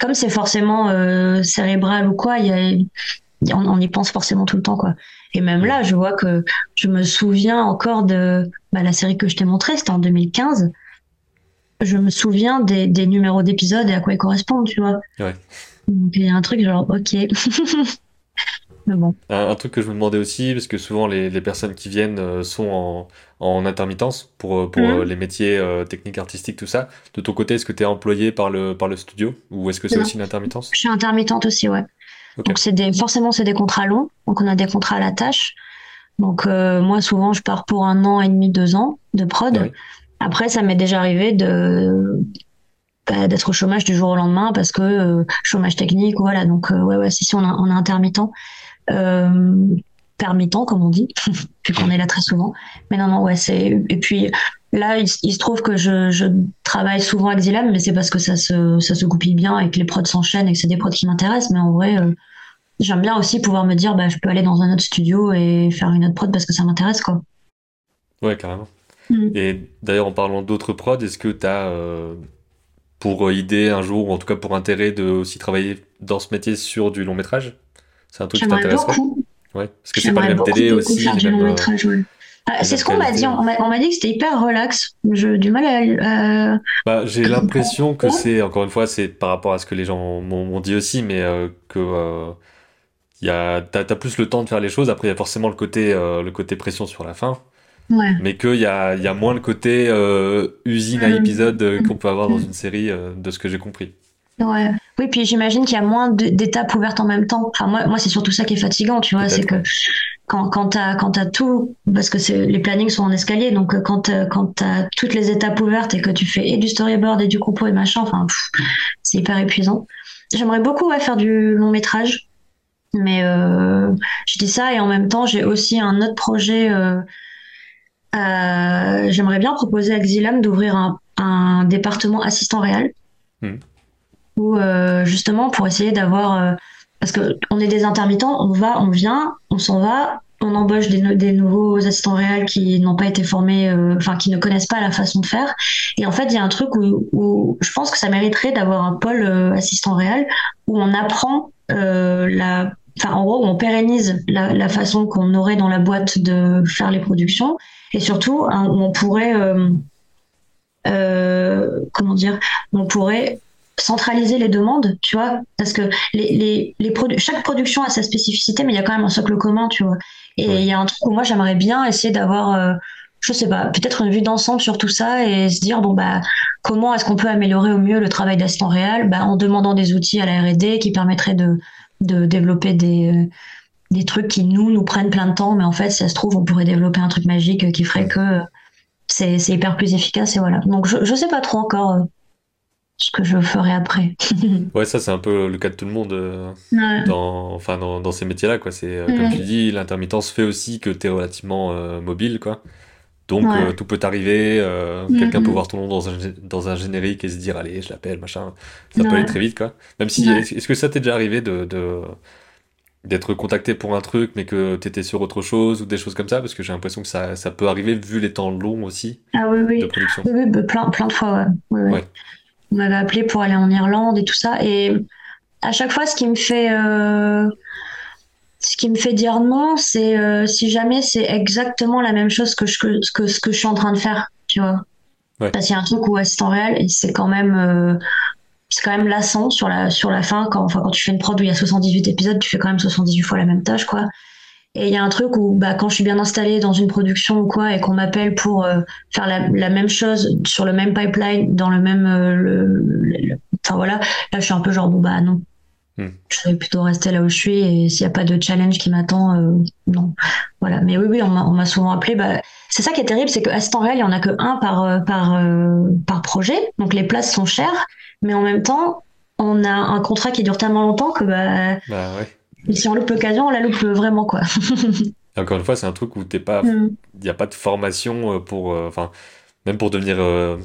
comme c'est forcément euh, cérébral ou quoi, y a, on, on, y pense forcément tout le temps, quoi. Et même là, je vois que je me souviens encore de bah, la série que je t'ai montrée, c'était en 2015. Je me souviens des, des numéros d'épisodes et à quoi ils correspondent, tu vois. Ouais. Donc il y a un truc genre, ok. Un, truc que je me demandais aussi, parce que souvent les, les personnes qui viennent euh, sont en, en, intermittence pour, euh, pour mhm. euh, les métiers techniques, artistiques, tout ça. De ton côté, est-ce que tu es employé par le, par le studio ou est-ce que c'est aussi une intermittence? Je suis intermittente aussi, ouais. Donc c'est des, forcément, c'est des contrats longs, donc on a des contrats à la tâche. Donc moi, souvent, je pars pour un an et demi, deux ans de prod. Après, ça m'est déjà arrivé de bah, d'être au chômage du jour au lendemain parce que chômage technique, voilà. Donc ouais, ouais, si, si on, est intermittent euh, permettant, comme on dit, vu qu'on est là très souvent. Mais non, non, ouais, c'est. Et puis là, il, se trouve que je, travaille souvent avec Zilam, mais c'est parce que ça se, ça se goupille bien et que les prods s'enchaînent et que c'est des prods qui m'intéressent. Mais en vrai, euh, j'aime bien aussi pouvoir me dire, bah, je peux aller dans un autre studio et faire une autre prod parce que ça m'intéresse, quoi. Ouais, carrément. Mm. Et d'ailleurs, en parlant d'autres prods, est-ce que tu as euh, pour idée un jour, ou en tout cas pour intérêt, de aussi travailler dans ce métier sur du long métrage? C'est un truc qui t'intéresse Ouais, parce que c'est pas le même télé aussi. Euh, ah, c'est ce qu'on m'a dit. On m'a dit que c'était hyper relax. J'ai du mal à. Bah, j'ai l'impression que c'est, encore une fois, c'est par rapport à ce que les gens m'ont dit aussi, mais euh, que euh, y a, t'as, as plus le temps de faire les choses. Après, il y a forcément le côté, euh, le côté pression sur la fin. Ouais. Mais qu'il y a, y a moins le côté usine à mm. épisode qu'on peut avoir dans mm. une série, de ce que j'ai compris. Ouais. Oui, puis j'imagine qu'il y a moins d'étapes ouvertes en même temps. Enfin, moi, moi c'est surtout ça qui est fatigant, tu vois. C'est que quand, quand t'as tout, parce que les plannings sont en escalier, donc euh, quand, euh, quand t'as toutes les étapes ouvertes et que tu fais et du storyboard et du compo et machin, enfin, c'est hyper épuisant. J'aimerais beaucoup ouais, faire du long métrage, mais euh, je dis ça et en même temps, j'ai aussi un autre projet. Euh, euh, j'aimerais bien proposer à Xilam d'ouvrir un, un département assistant réel. Hmm. Euh, justement pour essayer d'avoir euh, parce que on est des intermittents, on va, on vient, on s'en va, on embauche des, des, nouveaux assistants réels qui n'ont pas été formés, euh, enfin qui ne connaissent pas la façon de faire. Et en fait, il y a un truc où, où, je pense que ça mériterait d'avoir un pôle assistant réel où on apprend la, enfin en gros, où on pérennise la, la façon qu'on aurait dans la boîte de faire les productions et surtout hein, où on pourrait, comment dire, on pourrait centraliser les demandes, tu vois, parce que les, les, les chaque production a sa spécificité, mais il y a quand même un socle commun, tu vois. Et il y a un truc où moi j'aimerais bien essayer d'avoir, euh, je sais pas, peut-être une vue d'ensemble sur tout ça et se dire bon bah comment est-ce qu'on peut améliorer au mieux le travail d'assistant réel, bah, en demandant des outils à la R&D qui permettraient de de développer des euh, des trucs qui nous nous prennent plein de temps, mais en fait si ça se trouve on pourrait développer un truc magique qui ferait que c'est hyper plus efficace et voilà. Donc je je sais pas trop encore euh, ce que je ferai après. ouais, ça c'est un peu le cas de tout le monde euh, dans, enfin, dans, dans ces métiers-là. Quoi. C'est, euh, Comme tu dis, l'intermittence fait aussi que tu es relativement euh, mobile. Quoi. Donc tout peut arriver, quelqu'un peut voir ton nom dans un, dans un générique et se dire allez, je l'appelle, machin. Ça peut aller très vite. Quoi. Même si, est-ce que ça t'est déjà arrivé de, de d'être contacté pour un truc mais que tu étais sur autre chose ou des choses comme ça parce que j'ai l'impression que ça, ça peut arriver vu les temps longs aussi ah oui oui de production. oui, oui plein plein de fois ouais. ouais on m'avait appelé pour aller en Irlande et tout ça. Et à chaque fois, ce qui me fait, euh, ce qui me fait dire non, c'est euh, si jamais c'est exactement la même chose que, je, que, que ce que je suis en train de faire, tu vois. Parce qu'il y a un truc où assistant réel, et c'est quand même, euh, c'est quand même lassant sur la sur la fin quand enfin quand tu fais une prod où il y a 78 épisodes, tu fais quand même 78 fois la même tâche quoi. Et il y a un truc où bah quand je suis bien installée dans une production ou quoi et qu'on m'appelle pour euh, faire la, même chose sur le même pipeline dans le même euh, enfin voilà, là je suis un peu genre bon bah non. Je vais plutôt rester là où je suis et s'il n'y a pas de challenge qui m'attend, euh, non. Voilà. Mais oui, oui, on m'a souvent appelé. Bah, c'est ça qui est terrible, c'est qu'à ce temps réel, il y en a que un par par par projet. Donc les places sont chères mais en même temps, on a un contrat qui dure tellement longtemps que bah, bah ouais. si on loupe l'occasion, on la loupe vraiment quoi. Encore une fois, c'est un truc où mm. il n'y a pas de formation euh, pour, euh, enfin, même pour devenir euh,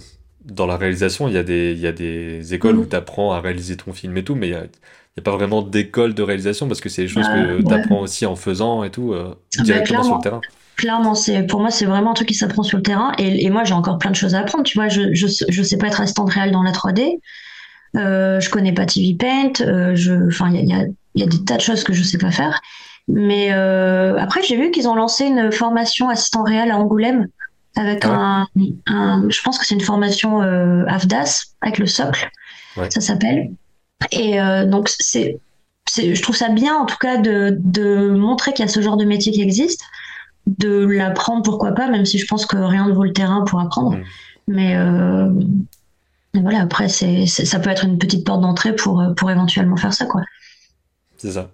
dans la réalisation, il y a des, il y a des écoles mm. où tu apprends à réaliser ton film et tout, mais il n'y a, pas vraiment d'école de réalisation parce que c'est des choses que tu apprends aussi en faisant et tout, ah bah, directement sur le terrain. Clairement c'est pour moi c'est vraiment un truc qui s'apprend sur le terrain et, et moi j'ai encore plein de choses à apprendre. Tu vois je, je, je sais pas être assistante réelle dans la 3D euh, je connais pas TV Paint. Euh, je, enfin, il y a, y a, des tas de choses que je sais pas faire. Mais euh, après, j'ai vu qu'ils ont lancé une formation assistant réel à Angoulême avec ah un, je pense que c'est une formation euh, AFDAS avec le socle, ça s'appelle. Et euh, donc c'est, je trouve ça bien en tout cas de, de montrer qu'il y a ce genre de métier qui existe, de l'apprendre pourquoi pas, même si je pense que rien ne vaut le terrain pour apprendre. Mm. Mais euh, voilà, après, c'est, ça peut être une petite porte d'entrée pour, euh, pour éventuellement faire ça, quoi. C'est ça.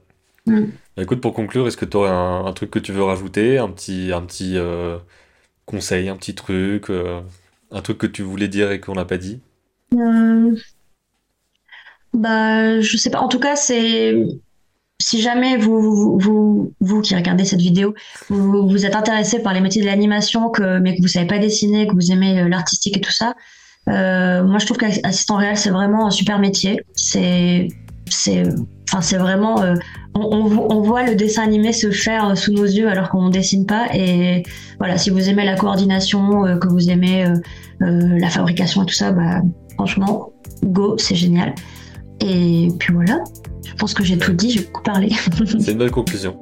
Mm. Bah, écoute, pour conclure, est-ce que tu aurais un, truc que tu veux rajouter, un petit, un petit euh, conseil, un petit truc, euh, un truc que tu voulais dire et qu'on n'a pas dit? Bah, je sais pas. En tout cas, c'est si jamais vous, vous, vous, qui regardez cette vidéo, vous, vous êtes intéressé par les métiers de l'animation, que, mais que vous savez pas dessiner, que vous aimez l'artistique et tout ça, euh, moi, je trouve qu'assistant réel, c'est vraiment un super métier. C'est, c'est, enfin, c'est vraiment, euh, on, on, voit le dessin animé se faire sous nos yeux alors qu'on dessine pas. Et voilà, si vous aimez la coordination, euh, que vous aimez la fabrication et tout ça, bah, franchement, go, c'est génial. Et puis voilà, je pense que j'ai tout dit, j'ai beaucoup parlé. c'est une bonne conclusion.